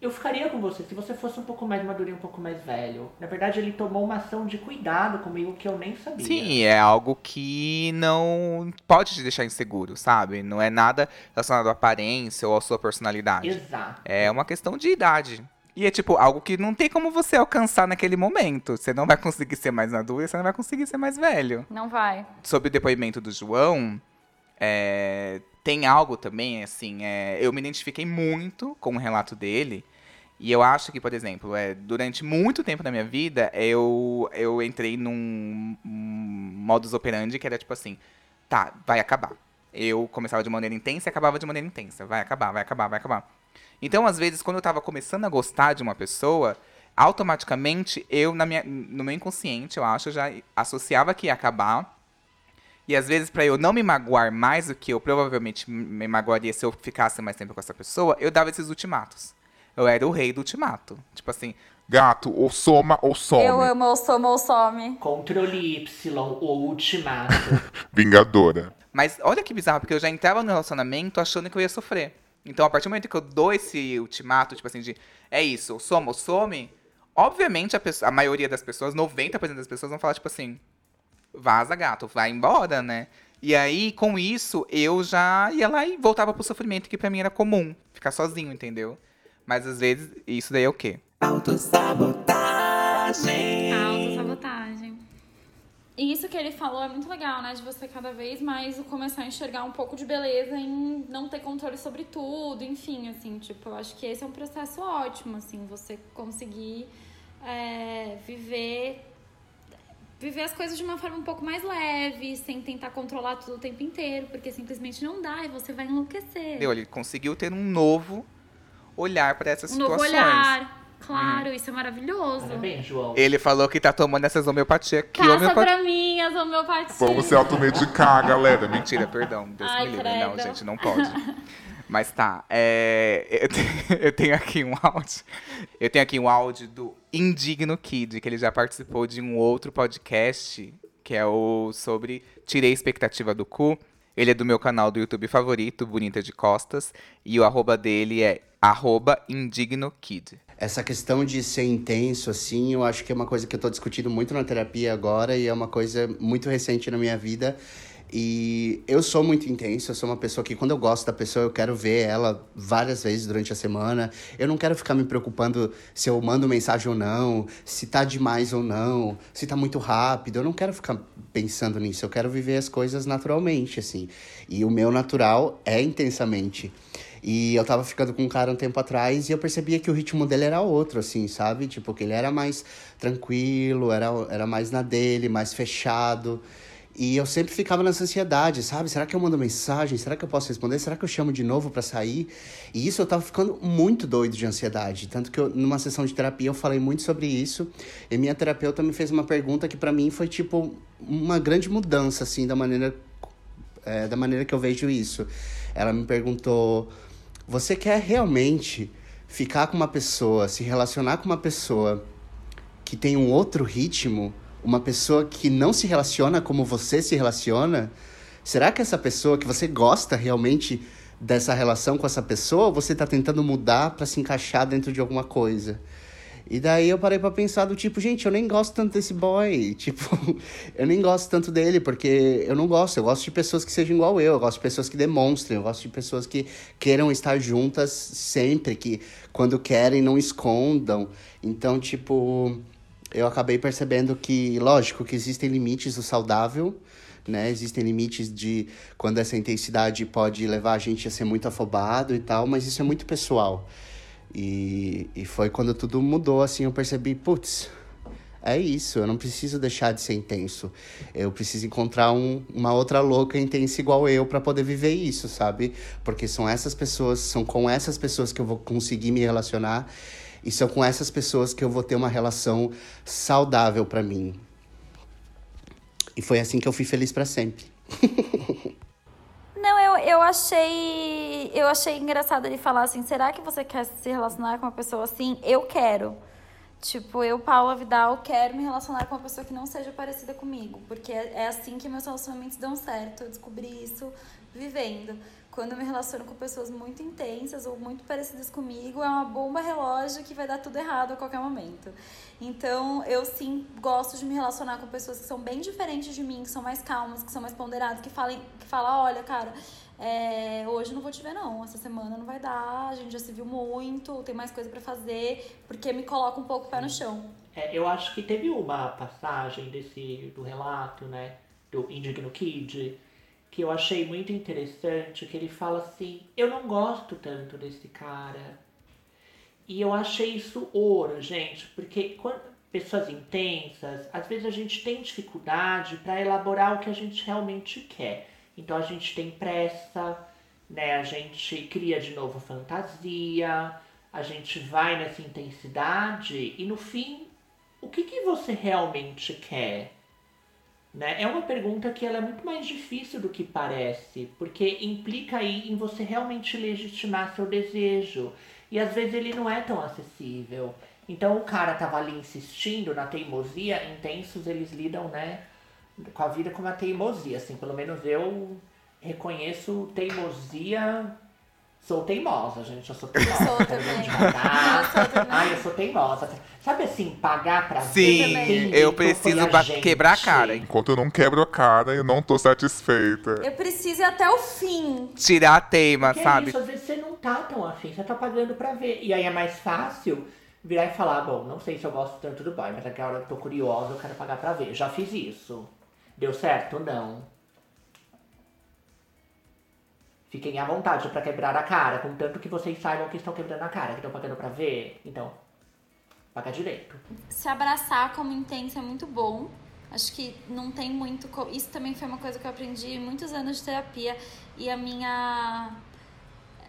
eu ficaria com você se você fosse um pouco mais maduro e um pouco mais velho. Na verdade, ele tomou uma ação de cuidado comigo que eu nem sabia. Sim, é algo que não pode te deixar inseguro, sabe? Não é nada relacionado à aparência ou à sua personalidade. Exato. É uma questão de idade. E é tipo algo que não tem como você alcançar naquele momento. Você não vai conseguir ser mais maduro, você não vai conseguir ser mais velho. Não vai. Sobre o depoimento do João, é, tem algo também, assim, é, eu me identifiquei muito com o relato dele. E eu acho que, por exemplo, é, durante muito tempo da minha vida, eu, eu entrei num um modus operandi que era tipo assim, tá, vai acabar. Eu começava de maneira intensa e acabava de maneira intensa. Vai acabar, vai acabar, vai acabar. Então, às vezes, quando eu tava começando a gostar de uma pessoa, automaticamente eu, na minha, no meu inconsciente, eu acho, já associava que ia acabar. E às vezes, para eu não me magoar mais do que eu provavelmente me magoaria se eu ficasse mais tempo com essa pessoa, eu dava esses ultimatos. Eu era o rei do ultimato. Tipo assim, Gato, ou soma ou some. Eu amo ou soma ou some. Controle Y, o ultimato. Vingadora. Mas olha que bizarro, porque eu já entrava no relacionamento achando que eu ia sofrer. Então, a partir do momento que eu dou esse ultimato, tipo assim, de é isso, ou soma ou some, obviamente a, pessoa- a maioria das pessoas, 90% das pessoas vão falar, tipo assim, vaza gato, vai embora, né? E aí, com isso, eu já ia lá e voltava pro sofrimento, que pra mim era comum, ficar sozinho, entendeu? Mas às vezes, isso daí é o quê? Autossabotagem. Autossabotagem. E isso que ele falou é muito legal, né? De você cada vez mais começar a enxergar um pouco de beleza em não ter controle sobre tudo, enfim, assim, tipo, eu acho que esse é um processo ótimo, assim, você conseguir é, viver viver as coisas de uma forma um pouco mais leve, sem tentar controlar tudo o tempo inteiro, porque simplesmente não dá e você vai enlouquecer. Entendeu? Ele conseguiu ter um novo olhar pra essas um novo situações. olhar. Claro, isso é maravilhoso. Parabéns, João. Ele falou que tá tomando essas homeopatia aqui. Passa homeopatia... pra mim as homeopatias. Vamos se automedicar, galera. Mentira, perdão. Deus Ai, me livre. Não, credo. gente, não pode. Mas tá. é, eu tenho aqui um áudio. Eu tenho aqui um áudio do Indigno Kid, que ele já participou de um outro podcast, que é o sobre Tirei a Expectativa do Cu. Ele é do meu canal do YouTube favorito, Bonita de Costas. E o arroba dele é arroba Indigno Kid. Essa questão de ser intenso, assim, eu acho que é uma coisa que eu tô discutindo muito na terapia agora e é uma coisa muito recente na minha vida. E eu sou muito intenso, eu sou uma pessoa que quando eu gosto da pessoa, eu quero ver ela várias vezes durante a semana. Eu não quero ficar me preocupando se eu mando mensagem ou não, se tá demais ou não, se tá muito rápido. Eu não quero ficar pensando nisso, eu quero viver as coisas naturalmente, assim. E o meu natural é intensamente. E eu tava ficando com um cara um tempo atrás e eu percebia que o ritmo dele era outro, assim, sabe? Tipo, que ele era mais tranquilo, era, era mais na dele, mais fechado. E eu sempre ficava nessa ansiedade, sabe? Será que eu mando mensagem? Será que eu posso responder? Será que eu chamo de novo pra sair? E isso eu tava ficando muito doido de ansiedade. Tanto que eu, numa sessão de terapia eu falei muito sobre isso. E minha terapeuta me fez uma pergunta que pra mim foi tipo uma grande mudança, assim, da maneira é, da maneira que eu vejo isso. Ela me perguntou: você quer realmente ficar com uma pessoa, se relacionar com uma pessoa que tem um outro ritmo, uma pessoa que não se relaciona como você se relaciona? Será que essa pessoa que você gosta realmente dessa relação com essa pessoa, ou você está tentando mudar para se encaixar dentro de alguma coisa? E daí eu parei pra pensar do tipo, gente, eu nem gosto tanto desse boy. Tipo, eu nem gosto tanto dele, porque eu não gosto. Eu gosto de pessoas que sejam igual eu. Eu gosto de pessoas que demonstrem. Eu gosto de pessoas que queiram estar juntas sempre, que quando querem não escondam. Então, tipo, eu acabei percebendo que, lógico, que existem limites do saudável. Né? Existem limites de quando essa intensidade pode levar a gente a ser muito afobado e tal, mas isso é muito pessoal. E, e foi quando tudo mudou, assim, eu percebi, putz, é isso, eu não preciso deixar de ser intenso. Eu preciso encontrar um, uma outra louca intensa igual eu para poder viver isso, sabe? Porque são essas pessoas, são com essas pessoas que eu vou conseguir me relacionar e são com essas pessoas que eu vou ter uma relação saudável para mim. E foi assim que eu fui feliz para sempre. Não, eu, eu achei. Eu achei engraçado ele falar assim: será que você quer se relacionar com uma pessoa assim? Eu quero. Tipo, eu, Paula Vidal, quero me relacionar com uma pessoa que não seja parecida comigo. Porque é, é assim que meus relacionamentos dão certo. Eu descobri isso vivendo. Quando eu me relaciono com pessoas muito intensas ou muito parecidas comigo, é uma bomba relógio que vai dar tudo errado a qualquer momento. Então, eu sim gosto de me relacionar com pessoas que são bem diferentes de mim, que são mais calmas, que são mais ponderadas, que falem, que falam, olha, cara, é, hoje não vou te ver não, essa semana não vai dar, a gente já se viu muito, tem mais coisa para fazer, porque me coloca um pouco o pé no chão. É, eu acho que teve uma passagem desse do relato, né, do Indigno Kid, que eu achei muito interessante, que ele fala assim, eu não gosto tanto desse cara. E eu achei isso ouro, gente, porque quando pessoas intensas, às vezes a gente tem dificuldade para elaborar o que a gente realmente quer. Então a gente tem pressa, né? A gente cria de novo fantasia, a gente vai nessa intensidade e no fim, o que, que você realmente quer? Né? É uma pergunta que ela é muito mais difícil do que parece, porque implica aí em você realmente legitimar seu desejo. E às vezes ele não é tão acessível. Então o cara tava ali insistindo na teimosia, intensos eles lidam, né, com a vida com uma teimosia, assim, pelo menos eu reconheço teimosia Sou teimosa, gente. Eu sou teimosa. Sou também. Eu sou também. Ai, eu sou teimosa. Sabe assim, pagar pra Sim, ver? eu preciso ba- quebrar a cara. Enquanto eu não quebro a cara, eu não tô satisfeita. Eu preciso ir até o fim. Tirar a teima, Que é sabe? isso, às vezes você não tá tão afim, você tá pagando pra ver. E aí é mais fácil virar e falar, bom, não sei se eu gosto tanto do boy, mas aquela hora eu tô curiosa, eu quero pagar pra ver. Já fiz isso. Deu certo? Não. Fiquem à vontade pra quebrar a cara, contanto que vocês saibam que estão quebrando a cara, que estão pagando pra ver. Então, paga direito. Se abraçar como intenso é muito bom. Acho que não tem muito. co- Isso também foi uma coisa que eu aprendi em muitos anos de terapia. E a minha.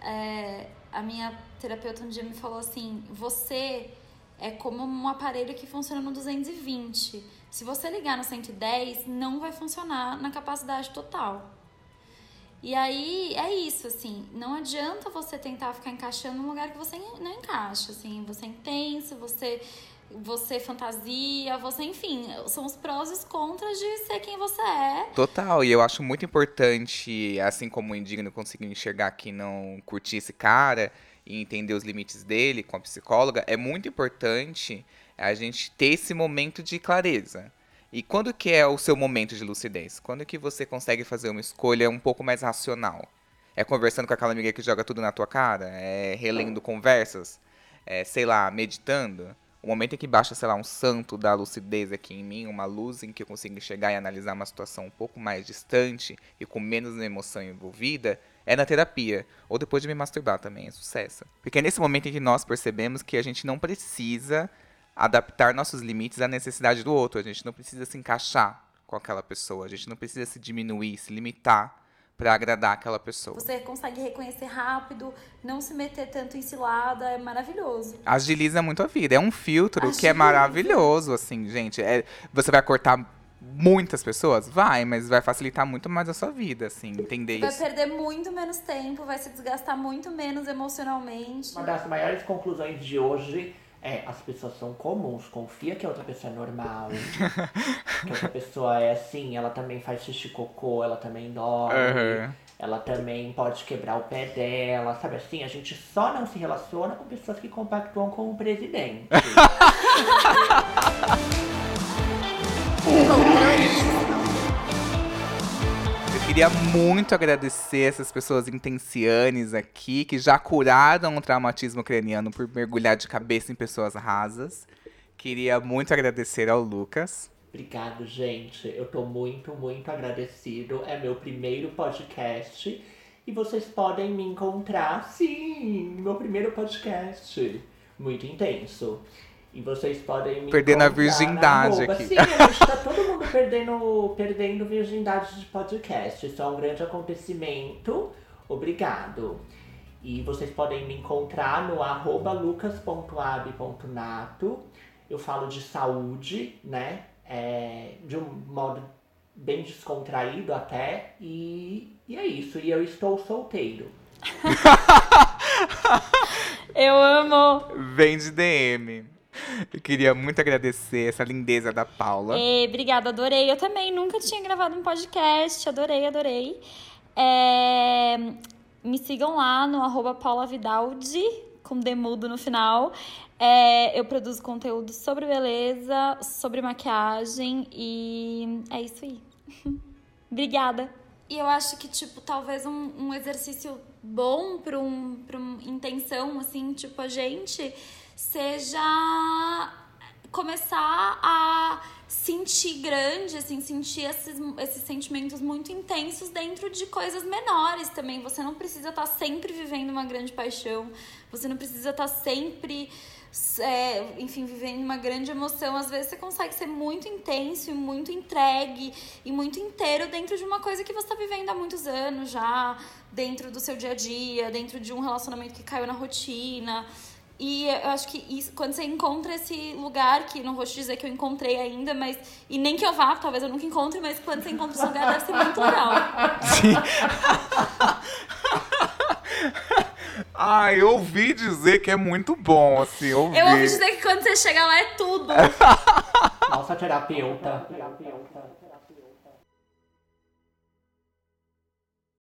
é, a minha terapeuta um dia me falou assim: você é como um aparelho que funciona no 220. Se você ligar no 110, não vai funcionar na capacidade total. E aí é isso, assim, não adianta você tentar ficar encaixando num lugar que você não encaixa, assim, você é intenso, você você fantasia, você, enfim, são os prós e os contras de ser quem você é. Total, e eu acho muito importante, assim como o indigno conseguiu enxergar que não curtir esse cara e entender os limites dele com a psicóloga, é muito importante a gente ter esse momento de clareza. E quando que é o seu momento de lucidez? Quando que você consegue fazer uma escolha um pouco mais racional? É conversando com aquela amiga que joga tudo na tua cara? É relendo conversas? É, sei lá, meditando? O momento em que baixa, sei lá, um santo da lucidez aqui em mim, uma luz em que eu consigo enxergar e analisar uma situação um pouco mais distante e com menos emoção envolvida, é na terapia. Ou depois de me masturbar também, é sucesso. Porque é nesse momento em que nós percebemos que a gente não precisa adaptar nossos limites à necessidade do outro. A gente não precisa se encaixar com aquela pessoa. A gente não precisa se diminuir, se limitar para agradar aquela pessoa. Você consegue reconhecer rápido, não se meter tanto em cilada, é maravilhoso. Agiliza muito a vida. É um filtro que é Agiliza. maravilhoso, assim, gente. É, você vai cortar muitas pessoas? Vai, mas vai facilitar muito mais a sua vida, assim, entender Vai isso. perder muito menos tempo, vai se desgastar muito menos emocionalmente. Uma das maiores conclusões de hoje é as pessoas são comuns, confia que a outra pessoa é normal. que a outra pessoa é assim, ela também faz xixi cocô, ela também dorme. Aham. Ela também pode quebrar o pé dela, sabe assim? A gente só não se relaciona com pessoas que compactuam com o presidente. Queria muito agradecer essas pessoas intencianes aqui, que já curaram o traumatismo ucraniano por mergulhar de cabeça em pessoas rasas. Queria muito agradecer ao Lucas. Obrigado, gente. Eu tô muito, muito agradecido. É meu primeiro podcast. E vocês podem me encontrar, sim, meu primeiro podcast. Muito intenso. E vocês podem me Perdendo a virgindade aqui. Sim, a gente tá todo mundo perdendo, perdendo virgindade de podcast. Isso é um grande acontecimento. Obrigado. E vocês podem me encontrar no arroba lucas.ab.nato. Eu falo de saúde, né? É, de um modo bem descontraído até. E, e é isso. E eu estou solteiro. Eu amo! Vem de DM. Eu queria muito agradecer essa lindeza da Paula. É, obrigada, adorei. Eu também nunca tinha gravado um podcast, adorei, adorei. É, me sigam lá no arroba Paula Vidaldi, com demudo no final. É, eu produzo conteúdo sobre beleza, sobre maquiagem e é isso aí. Obrigada. E eu acho que, tipo, talvez um, um exercício bom para um, pra uma intenção, assim, tipo, a gente, seja começar a sentir grande, assim, sentir esses, esses sentimentos muito intensos dentro de coisas menores também. Você não precisa estar tá sempre vivendo uma grande paixão, você não precisa estar tá sempre é, enfim, vivendo uma grande emoção, às vezes você consegue ser muito intenso e muito entregue e muito inteiro dentro de uma coisa que você está vivendo há muitos anos já, dentro do seu dia a dia, dentro de um relacionamento que caiu na rotina. E eu acho que isso, quando você encontra esse lugar, que não vou te dizer que eu encontrei ainda, mas. E nem que eu vá, talvez eu nunca encontre, mas quando você encontra esse lugar deve ser muito legal. Sim. Ah, eu ouvi dizer que é muito bom, assim, eu ouvi. Eu ouvi dizer que quando você chega lá é tudo. Nossa terapeuta. terapeuta.